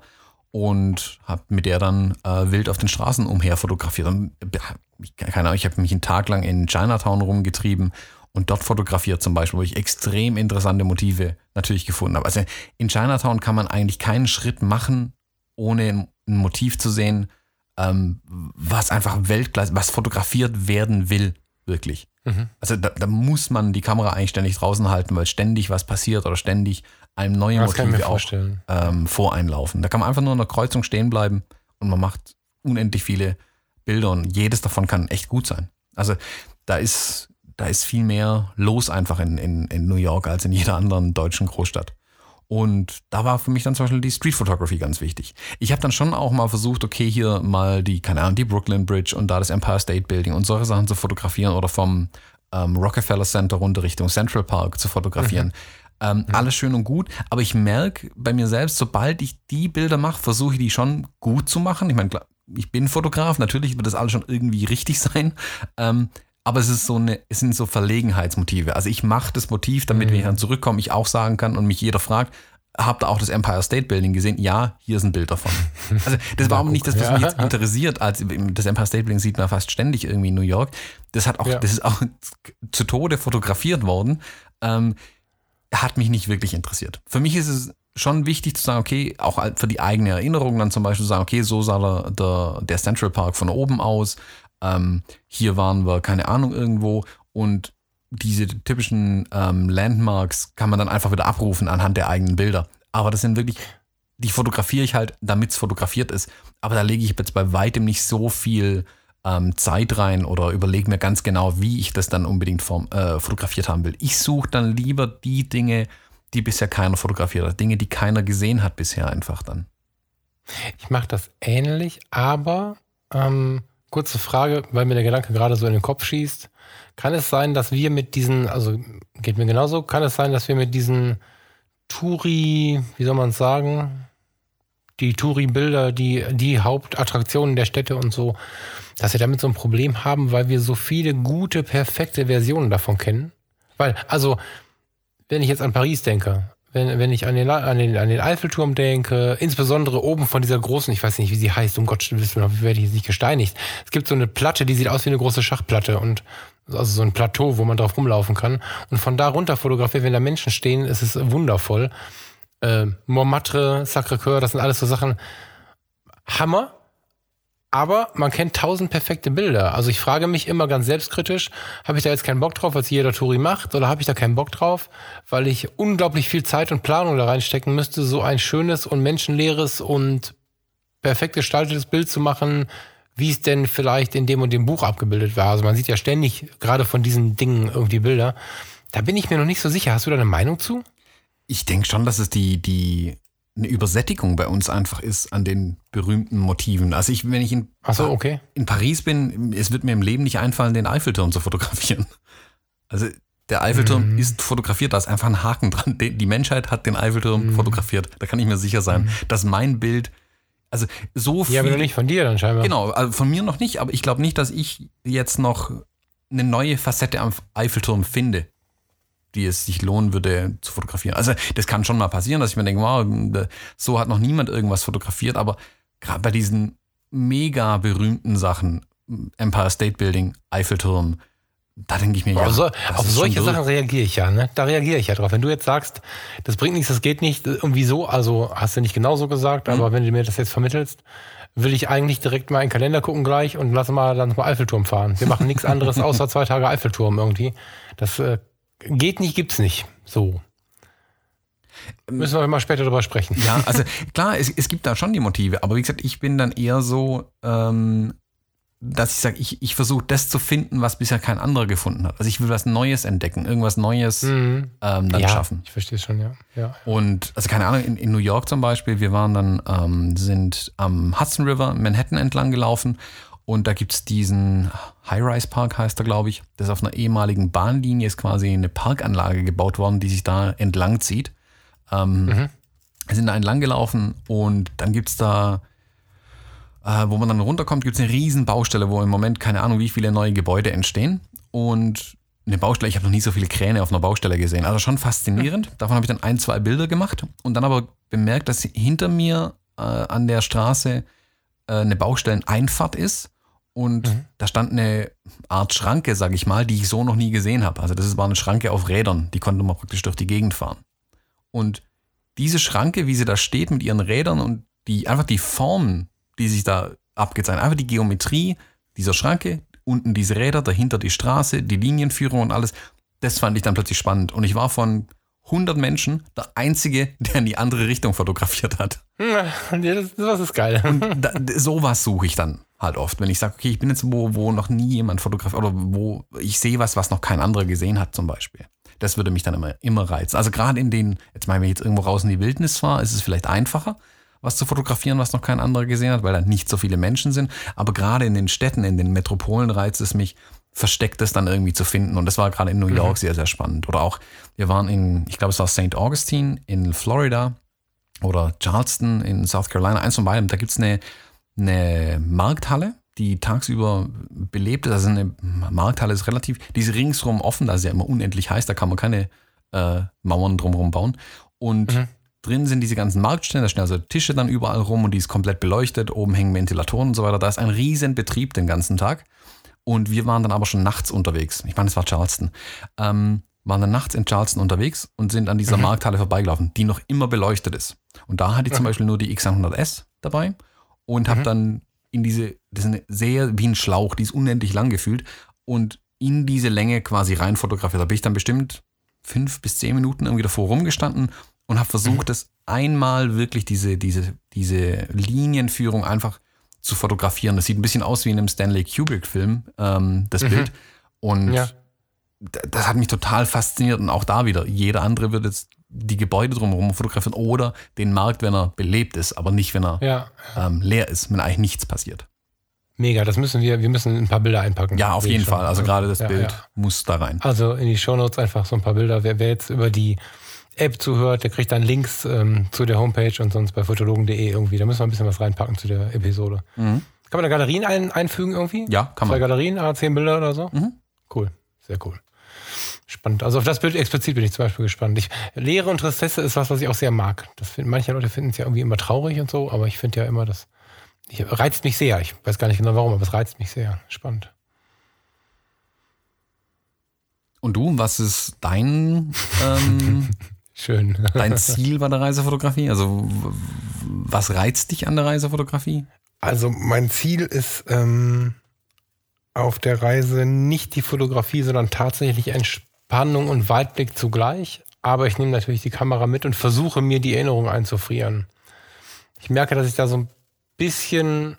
und habe mit der dann äh, wild auf den Straßen umher fotografiert. Keine Ahnung, ich habe mich einen Tag lang in Chinatown rumgetrieben und dort fotografiert zum Beispiel, wo ich extrem interessante Motive natürlich gefunden habe. Also in Chinatown kann man eigentlich keinen Schritt machen, ohne ein Motiv zu sehen, ähm, was einfach Weltklasse, was fotografiert werden will, wirklich. Mhm. Also da, da, muss man die Kamera eigentlich ständig draußen halten, weil ständig was passiert oder ständig einem neuen Motiv auch ähm, voreinlaufen. Da kann man einfach nur in der Kreuzung stehen bleiben und man macht unendlich viele Bilder und jedes davon kann echt gut sein. Also da ist, da ist viel mehr los einfach in, in, in New York als in jeder anderen deutschen Großstadt. Und da war für mich dann zum Beispiel die Street Photography ganz wichtig. Ich habe dann schon auch mal versucht, okay, hier mal die, keine Ahnung, die Brooklyn Bridge und da das Empire State Building und solche Sachen zu fotografieren oder vom ähm, Rockefeller Center runter Richtung Central Park zu fotografieren. Mhm. Ähm, mhm. Alles schön und gut, aber ich merke bei mir selbst, sobald ich die Bilder mache, versuche ich die schon gut zu machen. Ich meine, ich bin Fotograf, natürlich wird das alles schon irgendwie *laughs* richtig sein. Ähm, aber es ist so eine, es sind so Verlegenheitsmotive. Also ich mache das Motiv, damit, mhm. wenn ich dann zurückkomme, ich auch sagen kann und mich jeder fragt, habt ihr auch das Empire State Building gesehen? Ja, hier ist ein Bild davon. *laughs* Also das war auch nicht das, was ja. mich jetzt interessiert. Als das Empire State Building sieht man fast ständig irgendwie in New York. Das hat auch, ja. das ist auch *laughs* zu Tode fotografiert worden. Ähm, hat mich nicht wirklich interessiert. Für mich ist es schon wichtig zu sagen, okay, auch für die eigene Erinnerung dann zum Beispiel zu sagen, okay, so sah der, der Central Park von oben aus ähm, hier waren wir, keine Ahnung, irgendwo und diese typischen ähm, Landmarks kann man dann einfach wieder abrufen anhand der eigenen Bilder. Aber das sind wirklich, die fotografiere ich halt, damit es fotografiert ist. Aber da lege ich jetzt bei weitem nicht so viel ähm, Zeit rein oder überlege mir ganz genau, wie ich das dann unbedingt form, äh, fotografiert haben will. Ich suche dann lieber die Dinge, die bisher keiner fotografiert hat, Dinge, die keiner gesehen hat bisher einfach dann. Ich mache das ähnlich, aber ähm, kurze Frage, weil mir der Gedanke gerade so in den Kopf schießt. Kann es sein, dass wir mit diesen, also geht mir genauso, kann es sein, dass wir mit diesen Touri, wie soll man es sagen, die Touri-Bilder, die, die Hauptattraktionen der Städte und so, dass wir damit so ein Problem haben, weil wir so viele gute, perfekte Versionen davon kennen? Weil, also, wenn ich jetzt an Paris denke, wenn, wenn ich an den, an, den, an den Eiffelturm denke, insbesondere oben von dieser großen, ich weiß nicht, wie sie heißt, um Gottes Willen, werde ich jetzt nicht gesteinigt. Es gibt so eine Platte, die sieht aus wie eine große Schachplatte und also so ein Plateau, wo man drauf rumlaufen kann. Und von da runter fotografiert, wenn da Menschen stehen, ist es wundervoll. Äh, Montmartre, Sacré-Cœur, das sind alles so Sachen. Hammer. Aber man kennt tausend perfekte Bilder. Also ich frage mich immer ganz selbstkritisch, habe ich da jetzt keinen Bock drauf, was jeder Touri macht, oder habe ich da keinen Bock drauf, weil ich unglaublich viel Zeit und Planung da reinstecken müsste, so ein schönes und menschenleeres und perfekt gestaltetes Bild zu machen, wie es denn vielleicht in dem und dem Buch abgebildet war. Also man sieht ja ständig gerade von diesen Dingen irgendwie Bilder. Da bin ich mir noch nicht so sicher. Hast du da eine Meinung zu? Ich denke schon, dass es die, die eine Übersättigung bei uns einfach ist an den berühmten Motiven. Also ich, wenn ich in, so, okay. in Paris bin, es wird mir im Leben nicht einfallen, den Eiffelturm zu fotografieren. Also der Eiffelturm mhm. ist fotografiert, da ist einfach ein Haken dran. Die Menschheit hat den Eiffelturm mhm. fotografiert. Da kann ich mir sicher sein, mhm. dass mein Bild, also so viel. Ja, aber nicht von dir dann scheinbar. Genau, also von mir noch nicht, aber ich glaube nicht, dass ich jetzt noch eine neue Facette am Eiffelturm finde die es sich lohnen würde zu fotografieren. Also das kann schon mal passieren, dass ich mir denke, wow, so hat noch niemand irgendwas fotografiert, aber gerade bei diesen mega berühmten Sachen, Empire State Building, Eiffelturm, da denke ich mir, ja. So, auf solche Sachen reagiere ich ja, ne? Da reagiere ich ja drauf. Wenn du jetzt sagst, das bringt nichts, das geht nicht, irgendwie so, also hast du nicht genauso gesagt, mhm. aber wenn du mir das jetzt vermittelst, will ich eigentlich direkt mal in den Kalender gucken gleich und lass mal dann mal Eiffelturm fahren. Wir machen nichts anderes *laughs* außer zwei Tage Eiffelturm irgendwie. Das äh, Geht nicht, gibt's nicht. So. Müssen wir mal später drüber sprechen. Ja, *laughs* also klar, es, es gibt da schon die Motive, aber wie gesagt, ich bin dann eher so, ähm, dass ich sage, ich, ich versuche das zu finden, was bisher kein anderer gefunden hat. Also ich will was Neues entdecken, irgendwas Neues mhm. ähm, dann ja, schaffen. Ich verstehe es schon, ja. ja. Und, also keine Ahnung, in, in New York zum Beispiel, wir waren dann, ähm, sind am Hudson River, Manhattan entlang gelaufen und da gibt es diesen High-Rise Park, heißt er, glaube ich. Das ist auf einer ehemaligen Bahnlinie, ist quasi eine Parkanlage gebaut worden, die sich da entlang zieht. Ähm, mhm. Wir sind da entlang gelaufen und dann gibt es da äh, wo man dann runterkommt, gibt es eine riesen Baustelle, wo im Moment keine Ahnung, wie viele neue Gebäude entstehen. Und eine Baustelle, ich habe noch nie so viele Kräne auf einer Baustelle gesehen. Also schon faszinierend. Davon habe ich dann ein, zwei Bilder gemacht und dann aber bemerkt, dass hinter mir äh, an der Straße eine Baustelleneinfahrt ist. Und mhm. da stand eine Art Schranke, sag ich mal, die ich so noch nie gesehen habe. Also das war eine Schranke auf Rädern, die konnte man praktisch durch die Gegend fahren. Und diese Schranke, wie sie da steht mit ihren Rädern und die einfach die Formen, die sich da abgezeichnet, einfach die Geometrie dieser Schranke, unten diese Räder, dahinter die Straße, die Linienführung und alles, das fand ich dann plötzlich spannend. Und ich war von 100 Menschen der Einzige, der in die andere Richtung fotografiert hat. *laughs* Ja, das, das ist geil. Und da, sowas suche ich dann halt oft, wenn ich sage, okay, ich bin jetzt wo, wo noch nie jemand fotografiert oder wo ich sehe was, was noch kein anderer gesehen hat zum Beispiel. Das würde mich dann immer, immer reizen. Also gerade in den, jetzt meinen wir jetzt irgendwo raus in die Wildnis fahre, ist es vielleicht einfacher, was zu fotografieren, was noch kein anderer gesehen hat, weil da nicht so viele Menschen sind. Aber gerade in den Städten, in den Metropolen reizt es mich, Verstecktes dann irgendwie zu finden. Und das war gerade in New York mhm. sehr, sehr spannend. Oder auch, wir waren in, ich glaube, es war St. Augustine in Florida oder Charleston in South Carolina, eins von beiden. Da gibt es eine, eine Markthalle, die tagsüber belebt ist. Also eine Markthalle ist relativ, die ist ringsrum offen, da ist ja immer unendlich heiß, da kann man keine äh, Mauern drumherum bauen. Und mhm. drin sind diese ganzen Marktstände, da stehen also Tische dann überall rum und die ist komplett beleuchtet, oben hängen Ventilatoren und so weiter. Da ist ein riesen Betrieb den ganzen Tag. Und wir waren dann aber schon nachts unterwegs. Ich meine, es war Charleston. Ähm, waren dann nachts in Charleston unterwegs und sind an dieser mhm. Markthalle vorbeigelaufen, die noch immer beleuchtet ist. Und da hatte ich zum mhm. Beispiel nur die X100S dabei und habe mhm. dann in diese, das ist eine sehr wie ein Schlauch, die ist unendlich lang gefühlt und in diese Länge quasi rein fotografiert. Da bin ich dann bestimmt fünf bis zehn Minuten irgendwie davor rumgestanden und habe versucht, mhm. das einmal wirklich diese, diese, diese Linienführung einfach zu fotografieren. Das sieht ein bisschen aus wie in einem Stanley Kubrick-Film, ähm, das mhm. Bild. Und ja. das hat mich total fasziniert. Und auch da wieder, jeder andere wird jetzt die Gebäude drumherum fotografieren oder den Markt, wenn er belebt ist, aber nicht, wenn er ja. ähm, leer ist, wenn eigentlich nichts passiert. Mega, das müssen wir, wir müssen ein paar Bilder einpacken. Ja, auf jeden Fall. Also gerade das ja, Bild muss da rein. Also in die Shownotes einfach so ein paar Bilder. Wer, wer jetzt über die App zuhört, der kriegt dann Links ähm, zu der Homepage und sonst bei fotologen.de irgendwie. Da müssen wir ein bisschen was reinpacken zu der Episode. Mhm. Kann man da Galerien ein, einfügen irgendwie? Ja, kann man. Zwei Galerien, a zehn Bilder oder so? Mhm. Cool, sehr cool. Spannend. Also auf das Bild explizit bin ich zum Beispiel gespannt. Ich, Lehre und Tristesse ist was, was ich auch sehr mag. Das find, manche Leute finden es ja irgendwie immer traurig und so, aber ich finde ja immer, das ich, reizt mich sehr. Ich weiß gar nicht genau warum, aber es reizt mich sehr. Spannend. Und du, was ist dein ähm, *laughs* Schön. *laughs* Dein Ziel bei der Reisefotografie? Also was reizt dich an der Reisefotografie? Also mein Ziel ist ähm, auf der Reise nicht die Fotografie, sondern tatsächlich Entspannung und Weitblick zugleich. Aber ich nehme natürlich die Kamera mit und versuche mir die Erinnerung einzufrieren. Ich merke, dass ich da so ein bisschen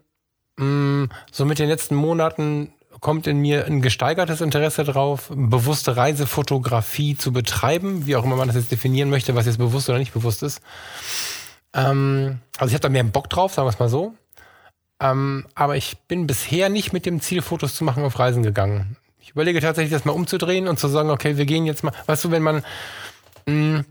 mh, mm, so mit den letzten Monaten kommt in mir ein gesteigertes Interesse drauf, bewusste Reisefotografie zu betreiben, wie auch immer man das jetzt definieren möchte, was jetzt bewusst oder nicht bewusst ist. Ähm, also ich habe da mehr Bock drauf, sagen wir es mal so. Ähm, aber ich bin bisher nicht mit dem Ziel, Fotos zu machen, auf Reisen gegangen. Ich überlege tatsächlich, das mal umzudrehen und zu sagen, okay, wir gehen jetzt mal, weißt du, wenn man, mh, mm,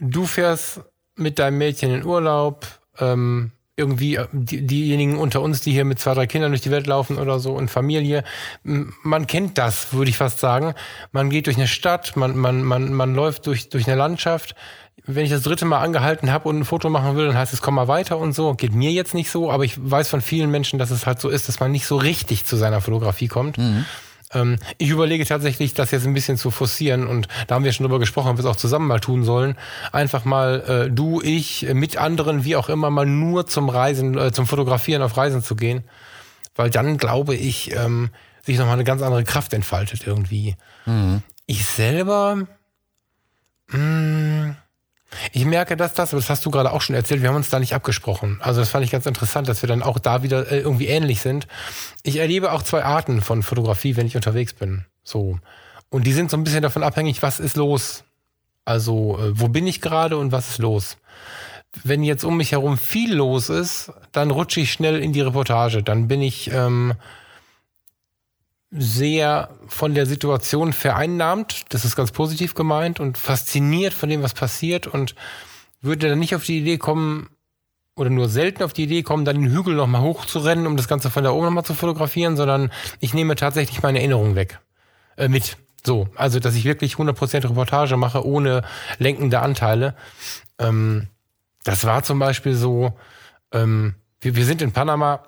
du fährst mit deinem Mädchen in Urlaub, ähm, irgendwie äh, die, diejenigen unter uns, die hier mit zwei, drei Kindern durch die Welt laufen oder so und Familie, man kennt das, würde ich fast sagen. Man geht durch eine Stadt, man, man, man, man läuft durch, durch eine Landschaft. Wenn ich das dritte Mal angehalten habe und ein Foto machen will, dann heißt es, komm mal weiter und so. Geht mir jetzt nicht so, aber ich weiß von vielen Menschen, dass es halt so ist, dass man nicht so richtig zu seiner Fotografie kommt. Mhm. Ähm, ich überlege tatsächlich, das jetzt ein bisschen zu forcieren und da haben wir schon drüber gesprochen, ob wir es auch zusammen mal tun sollen. Einfach mal äh, du, ich, mit anderen, wie auch immer, mal nur zum Reisen, äh, zum Fotografieren auf Reisen zu gehen. Weil dann, glaube ich, ähm, sich nochmal eine ganz andere Kraft entfaltet irgendwie. Mhm. Ich selber, mh, mm, ich merke, dass das, das hast du gerade auch schon erzählt, wir haben uns da nicht abgesprochen. Also das fand ich ganz interessant, dass wir dann auch da wieder äh, irgendwie ähnlich sind. Ich erlebe auch zwei Arten von Fotografie, wenn ich unterwegs bin. So. Und die sind so ein bisschen davon abhängig, was ist los. Also, äh, wo bin ich gerade und was ist los? Wenn jetzt um mich herum viel los ist, dann rutsche ich schnell in die Reportage. Dann bin ich ähm, sehr von der Situation vereinnahmt, das ist ganz positiv gemeint, und fasziniert von dem, was passiert und würde dann nicht auf die Idee kommen, oder nur selten auf die Idee kommen, dann den Hügel nochmal hochzurennen, um das Ganze von da oben nochmal zu fotografieren, sondern ich nehme tatsächlich meine Erinnerung weg. Äh, mit. So, also dass ich wirklich 100% Reportage mache, ohne lenkende Anteile. Ähm, das war zum Beispiel so, ähm, wir, wir sind in Panama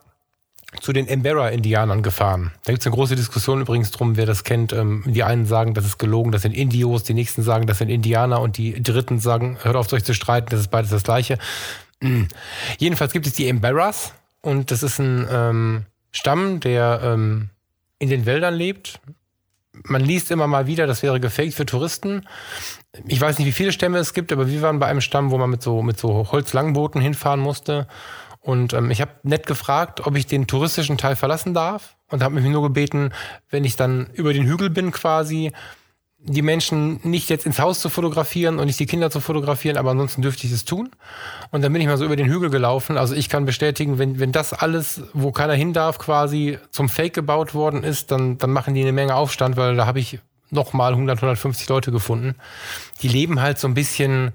zu den Embera-Indianern gefahren. Da gibt's eine große Diskussion übrigens drum, wer das kennt. Ähm, die einen sagen, das ist gelogen, das sind Indios, die nächsten sagen, das sind Indianer und die dritten sagen, hört auf, euch zu streiten, das ist beides das gleiche. *clears throat* Jedenfalls gibt es die Emberas und das ist ein ähm, Stamm, der ähm, in den Wäldern lebt. Man liest immer mal wieder, das wäre gefaked für Touristen. Ich weiß nicht, wie viele Stämme es gibt, aber wir waren bei einem Stamm, wo man mit so, mit so Holzlangbooten hinfahren musste. Und ähm, ich habe nett gefragt, ob ich den touristischen Teil verlassen darf und habe mich nur gebeten, wenn ich dann über den Hügel bin quasi, die Menschen nicht jetzt ins Haus zu fotografieren und nicht die Kinder zu fotografieren, aber ansonsten dürfte ich es tun. Und dann bin ich mal so über den Hügel gelaufen. Also ich kann bestätigen, wenn, wenn das alles, wo keiner hin darf, quasi zum Fake gebaut worden ist, dann, dann machen die eine Menge Aufstand, weil da habe ich nochmal 100, 150 Leute gefunden. Die leben halt so ein bisschen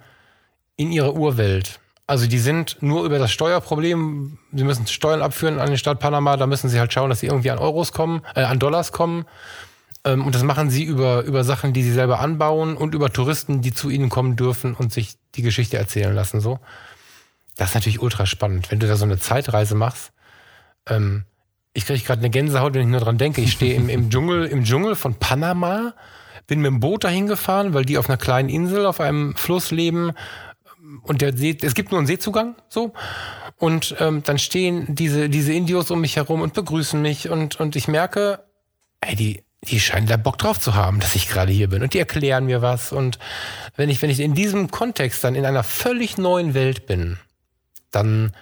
in ihrer Urwelt. Also die sind nur über das Steuerproblem, sie müssen Steuern abführen an die Stadt Panama, da müssen sie halt schauen, dass sie irgendwie an Euros kommen, äh, an Dollars kommen. Ähm, und das machen sie über, über Sachen, die sie selber anbauen und über Touristen, die zu ihnen kommen dürfen und sich die Geschichte erzählen lassen. So. Das ist natürlich ultra spannend, wenn du da so eine Zeitreise machst. Ähm, ich kriege gerade eine Gänsehaut, wenn ich nur dran denke. Ich stehe im, im Dschungel, im Dschungel von Panama, bin mit dem Boot dahin gefahren, weil die auf einer kleinen Insel auf einem Fluss leben und der See, es gibt nur einen Seezugang, so. Und ähm, dann stehen diese, diese Indios um mich herum und begrüßen mich und, und ich merke, ey, die, die scheinen da Bock drauf zu haben, dass ich gerade hier bin. Und die erklären mir was. Und wenn ich, wenn ich in diesem Kontext dann in einer völlig neuen Welt bin, dann,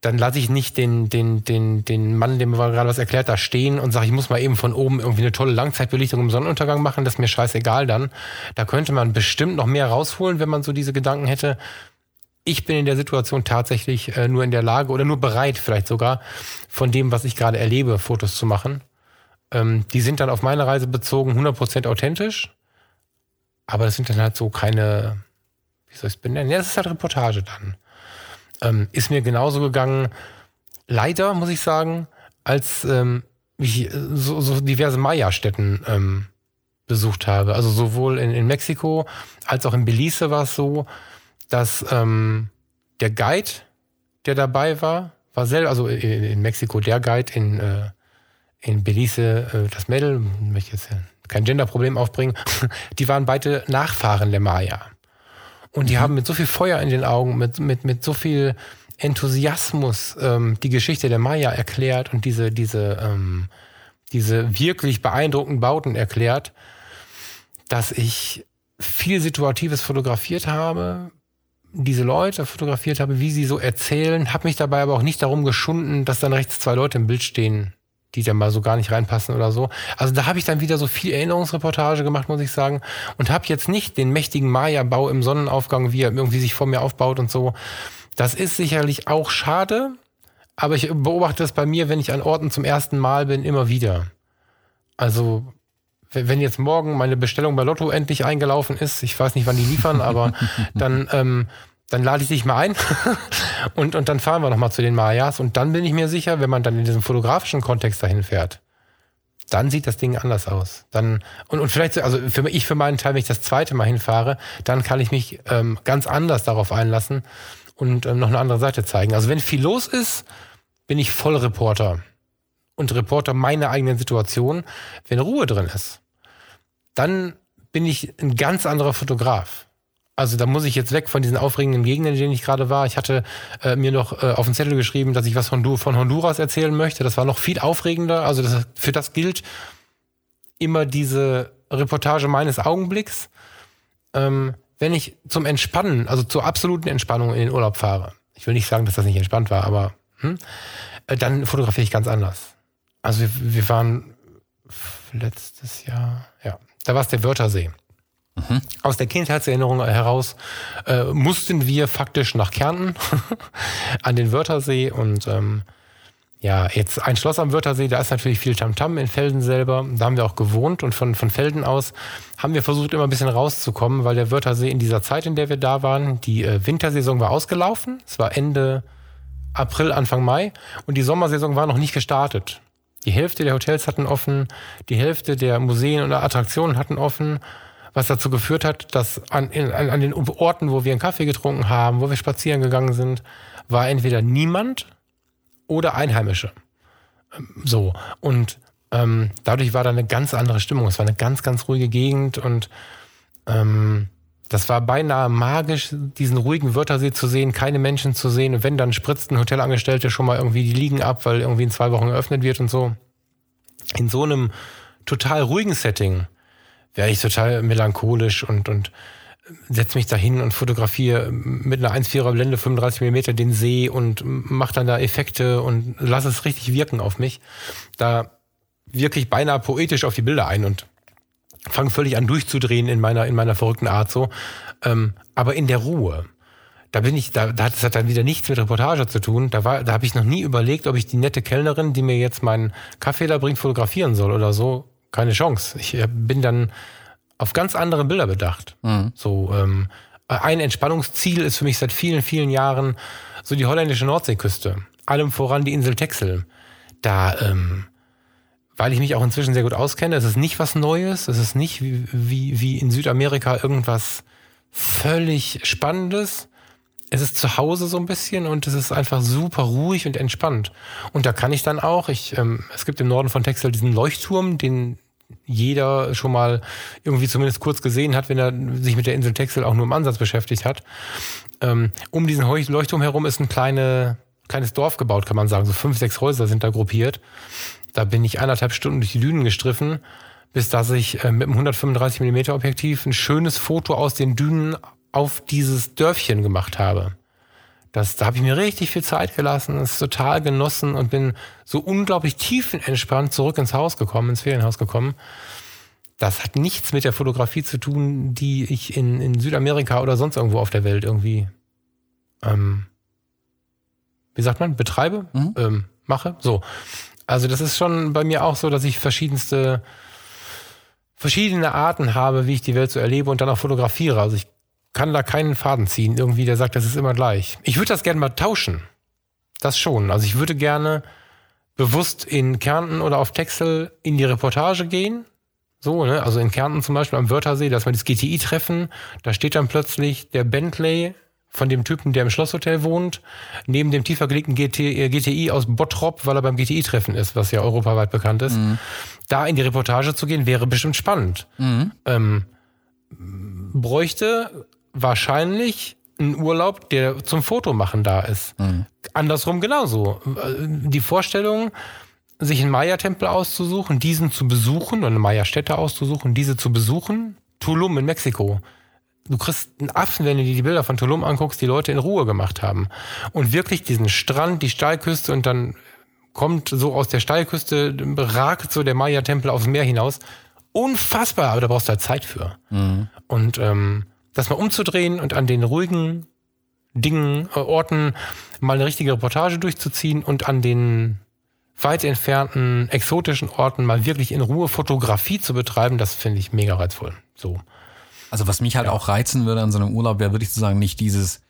dann lasse ich nicht den, den, den, den Mann, dem wir gerade was erklärt, da stehen und sage, ich muss mal eben von oben irgendwie eine tolle Langzeitbelichtung im Sonnenuntergang machen. Das ist mir scheißegal dann. Da könnte man bestimmt noch mehr rausholen, wenn man so diese Gedanken hätte. Ich bin in der Situation tatsächlich äh, nur in der Lage oder nur bereit, vielleicht sogar, von dem, was ich gerade erlebe, Fotos zu machen. Ähm, die sind dann auf meine Reise bezogen 100% authentisch. Aber das sind dann halt so keine, wie soll ich es benennen? Ja, das ist halt Reportage dann. Ähm, ist mir genauso gegangen, leider, muss ich sagen, als ähm, ich so, so diverse Maya-Städten ähm, besucht habe. Also sowohl in, in Mexiko als auch in Belize war es so, dass ähm, der Guide, der dabei war, war selber, also in, in Mexiko der Guide, in äh, in Belize äh, das Mädel, möchte jetzt kein Genderproblem aufbringen, *laughs* die waren beide Nachfahren der Maya. Und die mhm. haben mit so viel Feuer in den Augen, mit, mit, mit so viel Enthusiasmus ähm, die Geschichte der Maya erklärt und diese, diese, ähm, diese wirklich beeindruckenden Bauten erklärt, dass ich viel Situatives fotografiert habe, diese Leute fotografiert habe, wie sie so erzählen, habe mich dabei aber auch nicht darum geschunden, dass dann rechts zwei Leute im Bild stehen, die da mal so gar nicht reinpassen oder so. Also da habe ich dann wieder so viel Erinnerungsreportage gemacht, muss ich sagen, und habe jetzt nicht den mächtigen Maya-Bau im Sonnenaufgang, wie er irgendwie sich vor mir aufbaut und so. Das ist sicherlich auch schade, aber ich beobachte das bei mir, wenn ich an Orten zum ersten Mal bin, immer wieder. Also wenn jetzt morgen meine Bestellung bei Lotto endlich eingelaufen ist, ich weiß nicht, wann die liefern, aber *laughs* dann ähm, dann lade ich dich mal ein *laughs* und, und dann fahren wir nochmal zu den Mayas. Und dann bin ich mir sicher, wenn man dann in diesem fotografischen Kontext dahin fährt, dann sieht das Ding anders aus. Dann, und, und vielleicht, also für ich für meinen Teil, wenn ich das zweite Mal hinfahre, dann kann ich mich ähm, ganz anders darauf einlassen und ähm, noch eine andere Seite zeigen. Also wenn viel los ist, bin ich voll Reporter. Und Reporter meiner eigenen Situation. Wenn Ruhe drin ist, dann bin ich ein ganz anderer Fotograf. Also da muss ich jetzt weg von diesen aufregenden Gegenden, in denen ich gerade war. Ich hatte äh, mir noch äh, auf den Zettel geschrieben, dass ich was von, von Honduras erzählen möchte. Das war noch viel aufregender. Also das, für das gilt immer diese Reportage meines Augenblicks. Ähm, wenn ich zum Entspannen, also zur absoluten Entspannung in den Urlaub fahre, ich will nicht sagen, dass das nicht entspannt war, aber hm, äh, dann fotografiere ich ganz anders. Also wir, wir waren letztes Jahr, ja, da war es der Wörthersee. Mhm. Aus der Kindheitserinnerung heraus äh, mussten wir faktisch nach Kärnten *laughs* an den Wörthersee und ähm, ja, jetzt ein Schloss am Wörthersee, da ist natürlich viel Tamtam in Felden selber. Da haben wir auch gewohnt und von, von Felden aus haben wir versucht, immer ein bisschen rauszukommen, weil der Wörthersee in dieser Zeit, in der wir da waren, die äh, Wintersaison war ausgelaufen. Es war Ende, April, Anfang Mai und die Sommersaison war noch nicht gestartet. Die Hälfte der Hotels hatten offen, die Hälfte der Museen und Attraktionen hatten offen, was dazu geführt hat, dass an, in, an, an den Orten, wo wir einen Kaffee getrunken haben, wo wir spazieren gegangen sind, war entweder niemand oder Einheimische. So. Und ähm, dadurch war da eine ganz andere Stimmung. Es war eine ganz, ganz ruhige Gegend und ähm, das war beinahe magisch, diesen ruhigen Wörthersee zu sehen, keine Menschen zu sehen. Und wenn, dann spritzten Hotelangestellte schon mal irgendwie die Liegen ab, weil irgendwie in zwei Wochen geöffnet wird und so. In so einem total ruhigen Setting wäre ich total melancholisch und, und setze mich da hin und fotografiere mit einer 1,4er Blende 35 mm den See und mache dann da Effekte und lasse es richtig wirken auf mich. Da wirklich beinahe poetisch auf die Bilder ein und fange völlig an durchzudrehen in meiner, in meiner verrückten Art so. Ähm, aber in der Ruhe. Da bin ich, da, das hat dann wieder nichts mit Reportage zu tun. Da war, da habe ich noch nie überlegt, ob ich die nette Kellnerin, die mir jetzt meinen Kaffee da bringt, fotografieren soll oder so. Keine Chance. Ich äh, bin dann auf ganz andere Bilder bedacht. Mhm. So, ähm, ein Entspannungsziel ist für mich seit vielen, vielen Jahren so die holländische Nordseeküste. Allem voran die Insel Texel. Da, ähm, weil ich mich auch inzwischen sehr gut auskenne. Es ist nicht was Neues. Es ist nicht wie, wie, wie in Südamerika irgendwas völlig Spannendes. Es ist zu Hause so ein bisschen und es ist einfach super ruhig und entspannt. Und da kann ich dann auch, ich, ähm, es gibt im Norden von Texel diesen Leuchtturm, den jeder schon mal irgendwie zumindest kurz gesehen hat, wenn er sich mit der Insel Texel auch nur im Ansatz beschäftigt hat. Ähm, um diesen Leuchtturm herum ist ein kleine, kleines Dorf gebaut, kann man sagen. So fünf, sechs Häuser sind da gruppiert. Da bin ich eineinhalb Stunden durch die Dünen gestriffen, bis dass ich äh, mit einem 135 mm Objektiv ein schönes Foto aus den Dünen auf dieses Dörfchen gemacht habe. Das, da habe ich mir richtig viel Zeit gelassen, es total genossen und bin so unglaublich tiefenentspannt zurück ins Haus gekommen, ins Ferienhaus gekommen. Das hat nichts mit der Fotografie zu tun, die ich in, in Südamerika oder sonst irgendwo auf der Welt irgendwie, ähm, wie sagt man, betreibe, mhm. ähm, mache. So. Also das ist schon bei mir auch so, dass ich verschiedenste, verschiedene Arten habe, wie ich die Welt so erlebe und dann auch fotografiere. Also ich kann da keinen Faden ziehen, irgendwie, der sagt, das ist immer gleich. Ich würde das gerne mal tauschen. Das schon. Also ich würde gerne bewusst in Kärnten oder auf Texel in die Reportage gehen. So, ne? Also in Kärnten zum Beispiel am Wörthersee, dass wir das GTI treffen. Da steht dann plötzlich der Bentley von dem Typen, der im Schlosshotel wohnt, neben dem tiefer gelegten GT, äh, GTI aus Bottrop, weil er beim GTI-Treffen ist, was ja europaweit bekannt ist. Mhm. Da in die Reportage zu gehen, wäre bestimmt spannend. Mhm. Ähm, bräuchte wahrscheinlich einen Urlaub, der zum Fotomachen da ist. Mhm. Andersrum genauso. Die Vorstellung, sich einen Maya-Tempel auszusuchen, diesen zu besuchen, oder eine Maya-Stätte auszusuchen, diese zu besuchen, Tulum in Mexiko du kriegst einen Affen, wenn du dir die Bilder von Tulum anguckst, die Leute in Ruhe gemacht haben. Und wirklich diesen Strand, die Steilküste und dann kommt so aus der Steilküste, ragt so der Maya-Tempel aufs Meer hinaus. Unfassbar, aber da brauchst du halt Zeit für. Mhm. Und ähm, das mal umzudrehen und an den ruhigen Dingen, äh, Orten mal eine richtige Reportage durchzuziehen und an den weit entfernten, exotischen Orten mal wirklich in Ruhe Fotografie zu betreiben, das finde ich mega reizvoll. So. Also was mich halt ja. auch reizen würde an so einem Urlaub, wäre wirklich zu sagen, nicht dieses,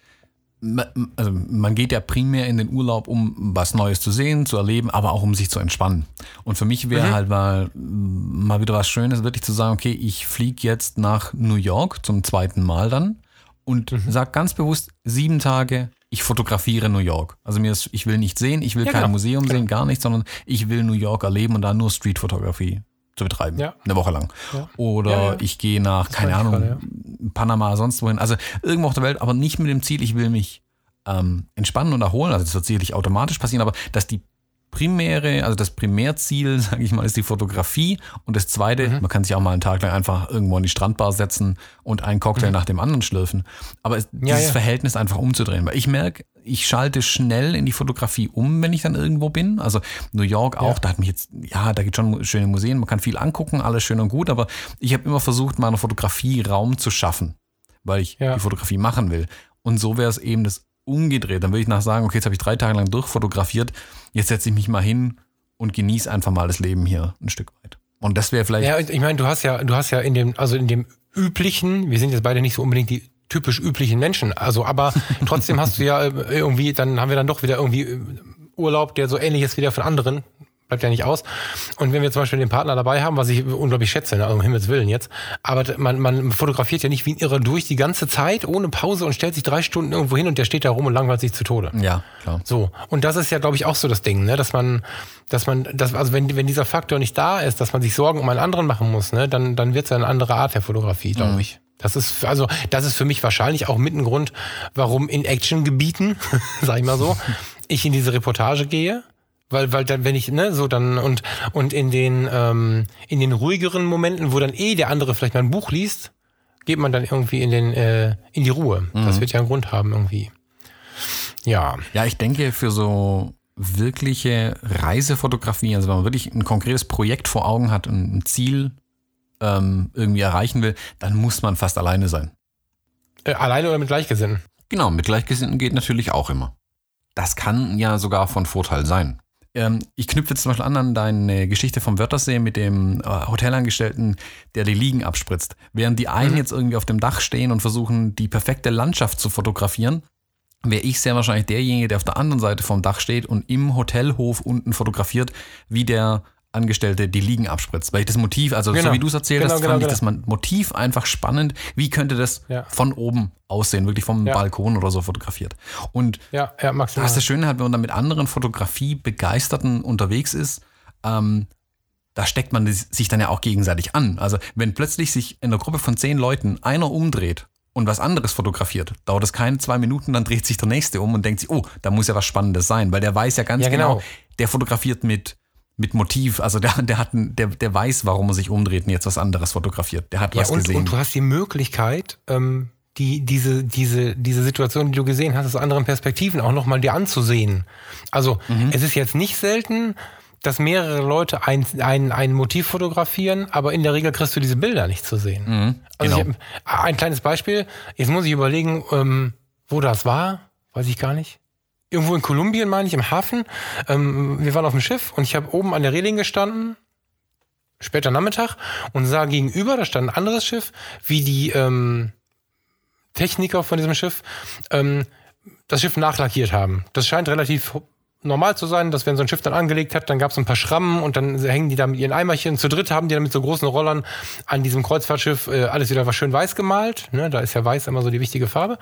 also man geht ja primär in den Urlaub, um was Neues zu sehen, zu erleben, aber auch um sich zu entspannen. Und für mich wäre mhm. halt mal, mal wieder was Schönes, wirklich zu sagen, okay, ich fliege jetzt nach New York zum zweiten Mal dann und mhm. sag ganz bewusst sieben Tage, ich fotografiere New York. Also mir ist, ich will nicht sehen, ich will ja, kein genau. Museum genau. sehen, gar nichts, sondern ich will New York erleben und da nur Streetfotografie zu betreiben. Ja. Eine Woche lang. Ja. Oder ja, ich gehe nach, das keine Ahnung, gerade, Panama, sonst wohin. Also irgendwo auf der Welt, aber nicht mit dem Ziel, ich will mich ähm, entspannen und erholen. Also das wird sicherlich automatisch passieren, aber dass die primäre, also das Primärziel, *laughs* sage ich mal, ist die Fotografie. Und das zweite, mhm. man kann sich auch mal einen Tag lang einfach irgendwo in die Strandbar setzen und einen Cocktail mhm. nach dem anderen schlürfen. Aber es, ja, dieses ja. Verhältnis einfach umzudrehen. Weil ich merke, ich schalte schnell in die Fotografie um, wenn ich dann irgendwo bin. Also New York auch, ja. da hat mich jetzt, ja, da gibt schon schöne Museen, man kann viel angucken, alles schön und gut, aber ich habe immer versucht, meiner Fotografie Raum zu schaffen, weil ich die Fotografie machen will. Und so wäre es eben das umgedreht. Dann würde ich nach sagen, okay, jetzt habe ich drei Tage lang durchfotografiert, jetzt setze ich mich mal hin und genieße einfach mal das Leben hier ein Stück weit. Und das wäre vielleicht. Ja, ich meine, du hast ja, du hast ja in dem, also in dem üblichen, wir sind jetzt beide nicht so unbedingt die typisch üblichen Menschen. Also, aber *laughs* trotzdem hast du ja äh, irgendwie, dann haben wir dann doch wieder irgendwie äh, Urlaub, der so ähnlich ist wie der von anderen bleibt ja nicht aus. Und wenn wir zum Beispiel den Partner dabei haben, was ich unglaublich schätze, ne, also um Himmels Willen jetzt, aber man, man fotografiert ja nicht wie ein Irrer durch die ganze Zeit ohne Pause und stellt sich drei Stunden irgendwo hin und der steht da rum und langweilt sich zu Tode. Ja, klar. So. Und das ist ja, glaube ich, auch so das Ding, ne, dass man, dass man, dass, also wenn, wenn dieser Faktor nicht da ist, dass man sich Sorgen um einen anderen machen muss, ne, dann, dann wird es ja eine andere Art der Fotografie, glaube mhm. ich. Das ist also das ist für mich wahrscheinlich auch mit ein Grund, warum in Action-Gebieten, *laughs* sag ich mal so, ich in diese Reportage gehe, weil, weil dann, wenn ich, ne, so dann, und, und in den, ähm, in den ruhigeren Momenten, wo dann eh der andere vielleicht mal ein Buch liest, geht man dann irgendwie in den, äh, in die Ruhe. Mhm. Das wird ja einen Grund haben irgendwie. Ja. Ja, ich denke, für so wirkliche Reisefotografie, also wenn man wirklich ein konkretes Projekt vor Augen hat und ein Ziel ähm, irgendwie erreichen will, dann muss man fast alleine sein. Äh, alleine oder mit Gleichgesinnten? Genau, mit Gleichgesinnten geht natürlich auch immer. Das kann ja sogar von Vorteil sein. Ähm, ich knüpfe jetzt zum Beispiel an an deine Geschichte vom Wörthersee mit dem äh, Hotelangestellten, der die Liegen abspritzt. Während die einen mhm. jetzt irgendwie auf dem Dach stehen und versuchen, die perfekte Landschaft zu fotografieren, wäre ich sehr wahrscheinlich derjenige, der auf der anderen Seite vom Dach steht und im Hotelhof unten fotografiert, wie der Angestellte die Liegen abspritzt. Weil ich das Motiv, also genau. so wie du es erzählt genau, hast, genau, fand ich genau. das Motiv einfach spannend. Wie könnte das ja. von oben aussehen, wirklich vom ja. Balkon oder so fotografiert? Und ja, ja, maximal. das ist das Schöne halt, wenn man dann mit anderen Fotografie-Begeisterten unterwegs ist, ähm, da steckt man sich dann ja auch gegenseitig an. Also wenn plötzlich sich in einer Gruppe von zehn Leuten einer umdreht und was anderes fotografiert, dauert es keine zwei Minuten, dann dreht sich der nächste um und denkt sich, oh, da muss ja was Spannendes sein, weil der weiß ja ganz ja, genau. genau, der fotografiert mit mit Motiv. Also der, der, hat, der, der weiß, warum er sich umdreht und jetzt was anderes fotografiert. Der hat ja, was und, gesehen. Und du hast die Möglichkeit, ähm, die, diese, diese, diese Situation, die du gesehen hast, aus anderen Perspektiven auch nochmal dir anzusehen. Also mhm. es ist jetzt nicht selten, dass mehrere Leute ein, ein, ein Motiv fotografieren, aber in der Regel kriegst du diese Bilder nicht zu sehen. Mhm, also genau. hab, ein kleines Beispiel, jetzt muss ich überlegen, ähm, wo das war, weiß ich gar nicht irgendwo in Kolumbien, meine ich, im Hafen. Ähm, wir waren auf dem Schiff und ich habe oben an der Reling gestanden, später Nachmittag, und sah gegenüber, da stand ein anderes Schiff, wie die ähm, Techniker von diesem Schiff ähm, das Schiff nachlackiert haben. Das scheint relativ normal zu sein, dass wenn so ein Schiff dann angelegt hat, dann gab es ein paar Schrammen und dann hängen die da mit ihren Eimerchen. Zu dritt haben die dann mit so großen Rollern an diesem Kreuzfahrtschiff äh, alles wieder was schön weiß gemalt. Ne? Da ist ja weiß immer so die wichtige Farbe.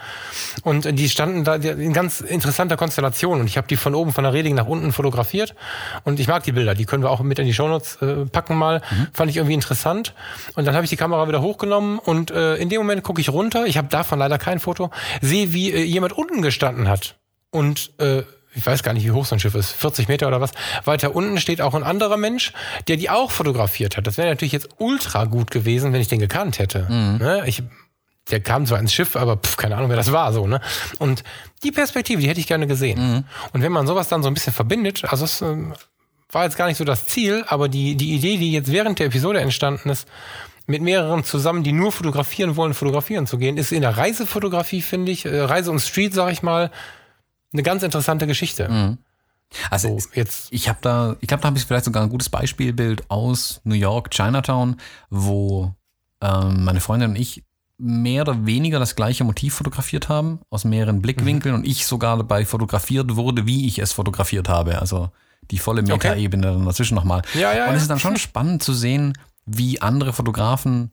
Und äh, die standen da in ganz interessanter Konstellation. Und ich habe die von oben von der Reding nach unten fotografiert. Und ich mag die Bilder. Die können wir auch mit in die Shownotes äh, packen mal. Mhm. Fand ich irgendwie interessant. Und dann habe ich die Kamera wieder hochgenommen und äh, in dem Moment gucke ich runter. Ich habe davon leider kein Foto. Sehe, wie äh, jemand unten gestanden hat. Und äh, ich weiß gar nicht, wie hoch so ein Schiff ist, 40 Meter oder was. Weiter unten steht auch ein anderer Mensch, der die auch fotografiert hat. Das wäre natürlich jetzt ultra gut gewesen, wenn ich den gekannt hätte. Mhm. Ne? Ich, der kam zwar ins Schiff, aber pf, keine Ahnung, wer das war, so, ne? Und die Perspektive, die hätte ich gerne gesehen. Mhm. Und wenn man sowas dann so ein bisschen verbindet, also es äh, war jetzt gar nicht so das Ziel, aber die, die Idee, die jetzt während der Episode entstanden ist, mit mehreren zusammen, die nur fotografieren wollen, fotografieren zu gehen, ist in der Reisefotografie, finde ich, äh, Reise und Street, sag ich mal, eine ganz interessante Geschichte. Mhm. Also so, jetzt. ich habe da, ich glaube, da habe ich vielleicht sogar ein gutes Beispielbild aus New York, Chinatown, wo ähm, meine Freundin und ich mehr oder weniger das gleiche Motiv fotografiert haben, aus mehreren Blickwinkeln mhm. und ich sogar dabei fotografiert wurde, wie ich es fotografiert habe. Also die volle Metaebene okay. dazwischen nochmal. Ja, ja, und es ist dann schon *laughs* spannend zu sehen, wie andere Fotografen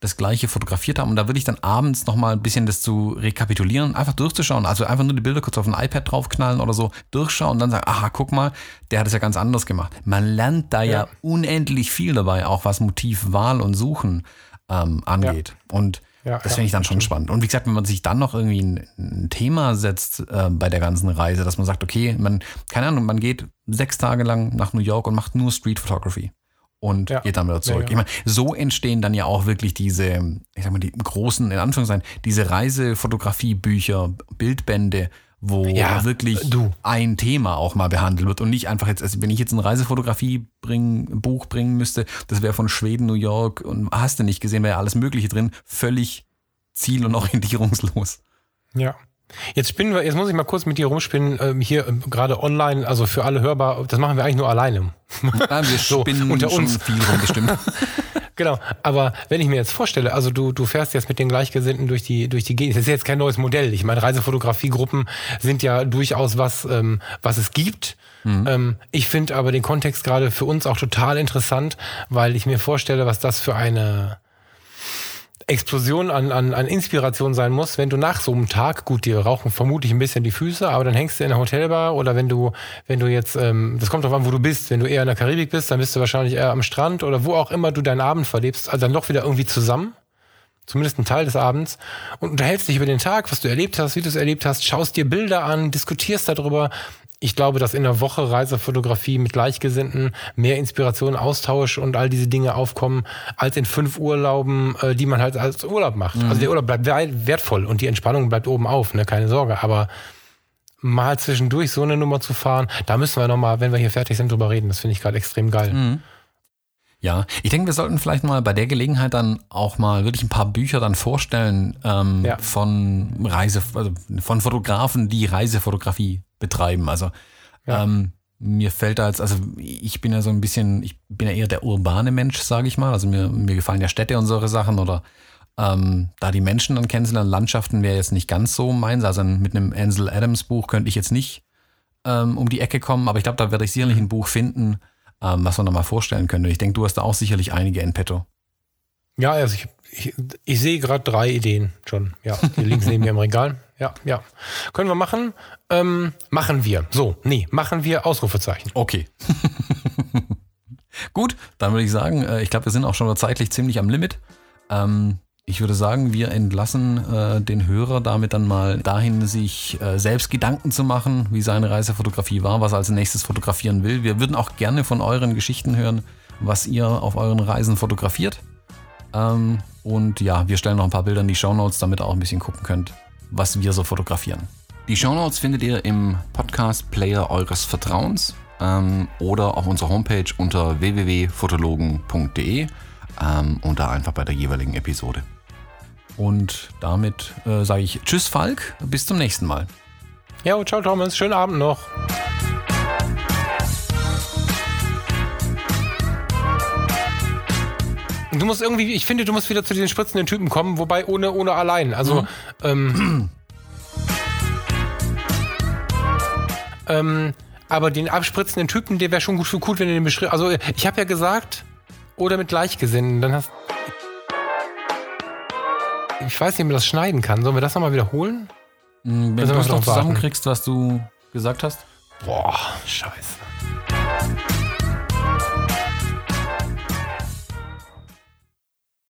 das gleiche fotografiert haben. Und da würde ich dann abends nochmal ein bisschen das zu rekapitulieren, einfach durchzuschauen. Also einfach nur die Bilder kurz auf ein iPad draufknallen oder so, durchschauen und dann sagen, aha, guck mal, der hat es ja ganz anders gemacht. Man lernt da ja, ja unendlich viel dabei, auch was Motivwahl und Suchen ähm, angeht. Ja. Und ja, das finde ich dann schon spannend. Und wie gesagt, wenn man sich dann noch irgendwie ein, ein Thema setzt äh, bei der ganzen Reise, dass man sagt, okay, man, keine Ahnung, man geht sechs Tage lang nach New York und macht nur Street Photography und ja. geht dann wieder zurück. Ja, ja. Ich meine, so entstehen dann ja auch wirklich diese, ich sag mal, die großen, in Anführungszeichen, diese Reisefotografie-Bücher, Bildbände, wo wirklich du. ein Thema auch mal behandelt wird und nicht einfach jetzt, also wenn ich jetzt ein Reisefotografie bring, Buch bringen müsste, das wäre von Schweden, New York und hast du nicht gesehen, wäre ja alles Mögliche drin, völlig ziel- und orientierungslos. Ja. Jetzt spinnen wir, jetzt muss ich mal kurz mit dir rumspinnen, ähm, hier ähm, gerade online, also für alle hörbar, das machen wir eigentlich nur alleine. Nein, wir *laughs* So, spinnen unter schon uns. viel rum, bestimmt. *laughs* Genau, aber wenn ich mir jetzt vorstelle, also du, du fährst jetzt mit den Gleichgesinnten durch die, durch die Gegend, das ist jetzt kein neues Modell. Ich meine, Reisefotografiegruppen sind ja durchaus was, ähm, was es gibt. Ähm, ich finde aber den Kontext gerade für uns auch total interessant, weil ich mir vorstelle, was das für eine Explosion an, an, an Inspiration sein muss, wenn du nach so einem Tag, gut, dir rauchen vermutlich ein bisschen die Füße, aber dann hängst du in der Hotelbar oder wenn du, wenn du jetzt, ähm, das kommt drauf an, wo du bist, wenn du eher in der Karibik bist, dann bist du wahrscheinlich eher am Strand oder wo auch immer du deinen Abend verlebst, also dann doch wieder irgendwie zusammen. Zumindest ein Teil des Abends und unterhältst dich über den Tag, was du erlebt hast, wie du es erlebt hast, schaust dir Bilder an, diskutierst darüber. Ich glaube, dass in der Woche Reisefotografie mit Gleichgesinnten mehr Inspiration, Austausch und all diese Dinge aufkommen, als in fünf Urlauben, äh, die man halt als Urlaub macht. Also der Urlaub bleibt wertvoll und die Entspannung bleibt oben auf, ne? keine Sorge. Aber mal zwischendurch so eine Nummer zu fahren, da müssen wir nochmal, wenn wir hier fertig sind, drüber reden. Das finde ich gerade extrem geil. Ja, ich denke, wir sollten vielleicht mal bei der Gelegenheit dann auch mal wirklich ein paar Bücher dann vorstellen ähm, Ja. von Reise, also von Fotografen, die Reisefotografie betreiben. Also Ja. ähm, mir fällt da jetzt, also ich bin ja so ein bisschen, ich bin ja eher der urbane Mensch, sage ich mal. Also mir, mir gefallen ja Städte und solche Sachen oder ähm, da die Menschen dann kennenzulernen, Landschaften wäre jetzt nicht ganz so meins. Also mit einem Ansel Adams Buch könnte ich jetzt nicht ähm, um die Ecke kommen, aber ich glaube, da werde ich sicherlich ein Buch finden, ähm, was man da mal vorstellen könnte. Ich denke, du hast da auch sicherlich einige in petto. Ja, also ich, ich, ich sehe gerade drei Ideen schon. Ja, die links neben mir im Regal. Ja, ja. Können wir machen? Ähm, machen wir. So, nee, machen wir Ausrufezeichen. Okay. *laughs* Gut, dann würde ich sagen, äh, ich glaube, wir sind auch schon zeitlich ziemlich am Limit. Ähm, ich würde sagen, wir entlassen äh, den Hörer damit dann mal dahin, sich äh, selbst Gedanken zu machen, wie seine Reisefotografie war, was er als nächstes fotografieren will. Wir würden auch gerne von euren Geschichten hören, was ihr auf euren Reisen fotografiert. Ähm, und ja, wir stellen noch ein paar Bilder in die Shownotes, damit ihr auch ein bisschen gucken könnt, was wir so fotografieren. Die Shownotes findet ihr im Podcast-Player eures Vertrauens ähm, oder auf unserer Homepage unter www.fotologen.de ähm, und da einfach bei der jeweiligen Episode. Und damit äh, sage ich Tschüss, Falk, bis zum nächsten Mal. Ja, ciao Thomas, schönen Abend noch. Du musst irgendwie, ich finde, du musst wieder zu den spritzenden Typen kommen, wobei ohne, ohne allein. Also, ähm, ähm, aber den abspritzenden Typen, der wäre schon gut für gut, wenn du den beschreibst. Also, ich habe ja gesagt, oder mit Gleichgesinnten, dann hast Ich weiß nicht, ob man das schneiden kann. Sollen wir das nochmal wiederholen? Wenn Müssen du es noch zusammenkriegst, was du gesagt hast. Boah, scheiße.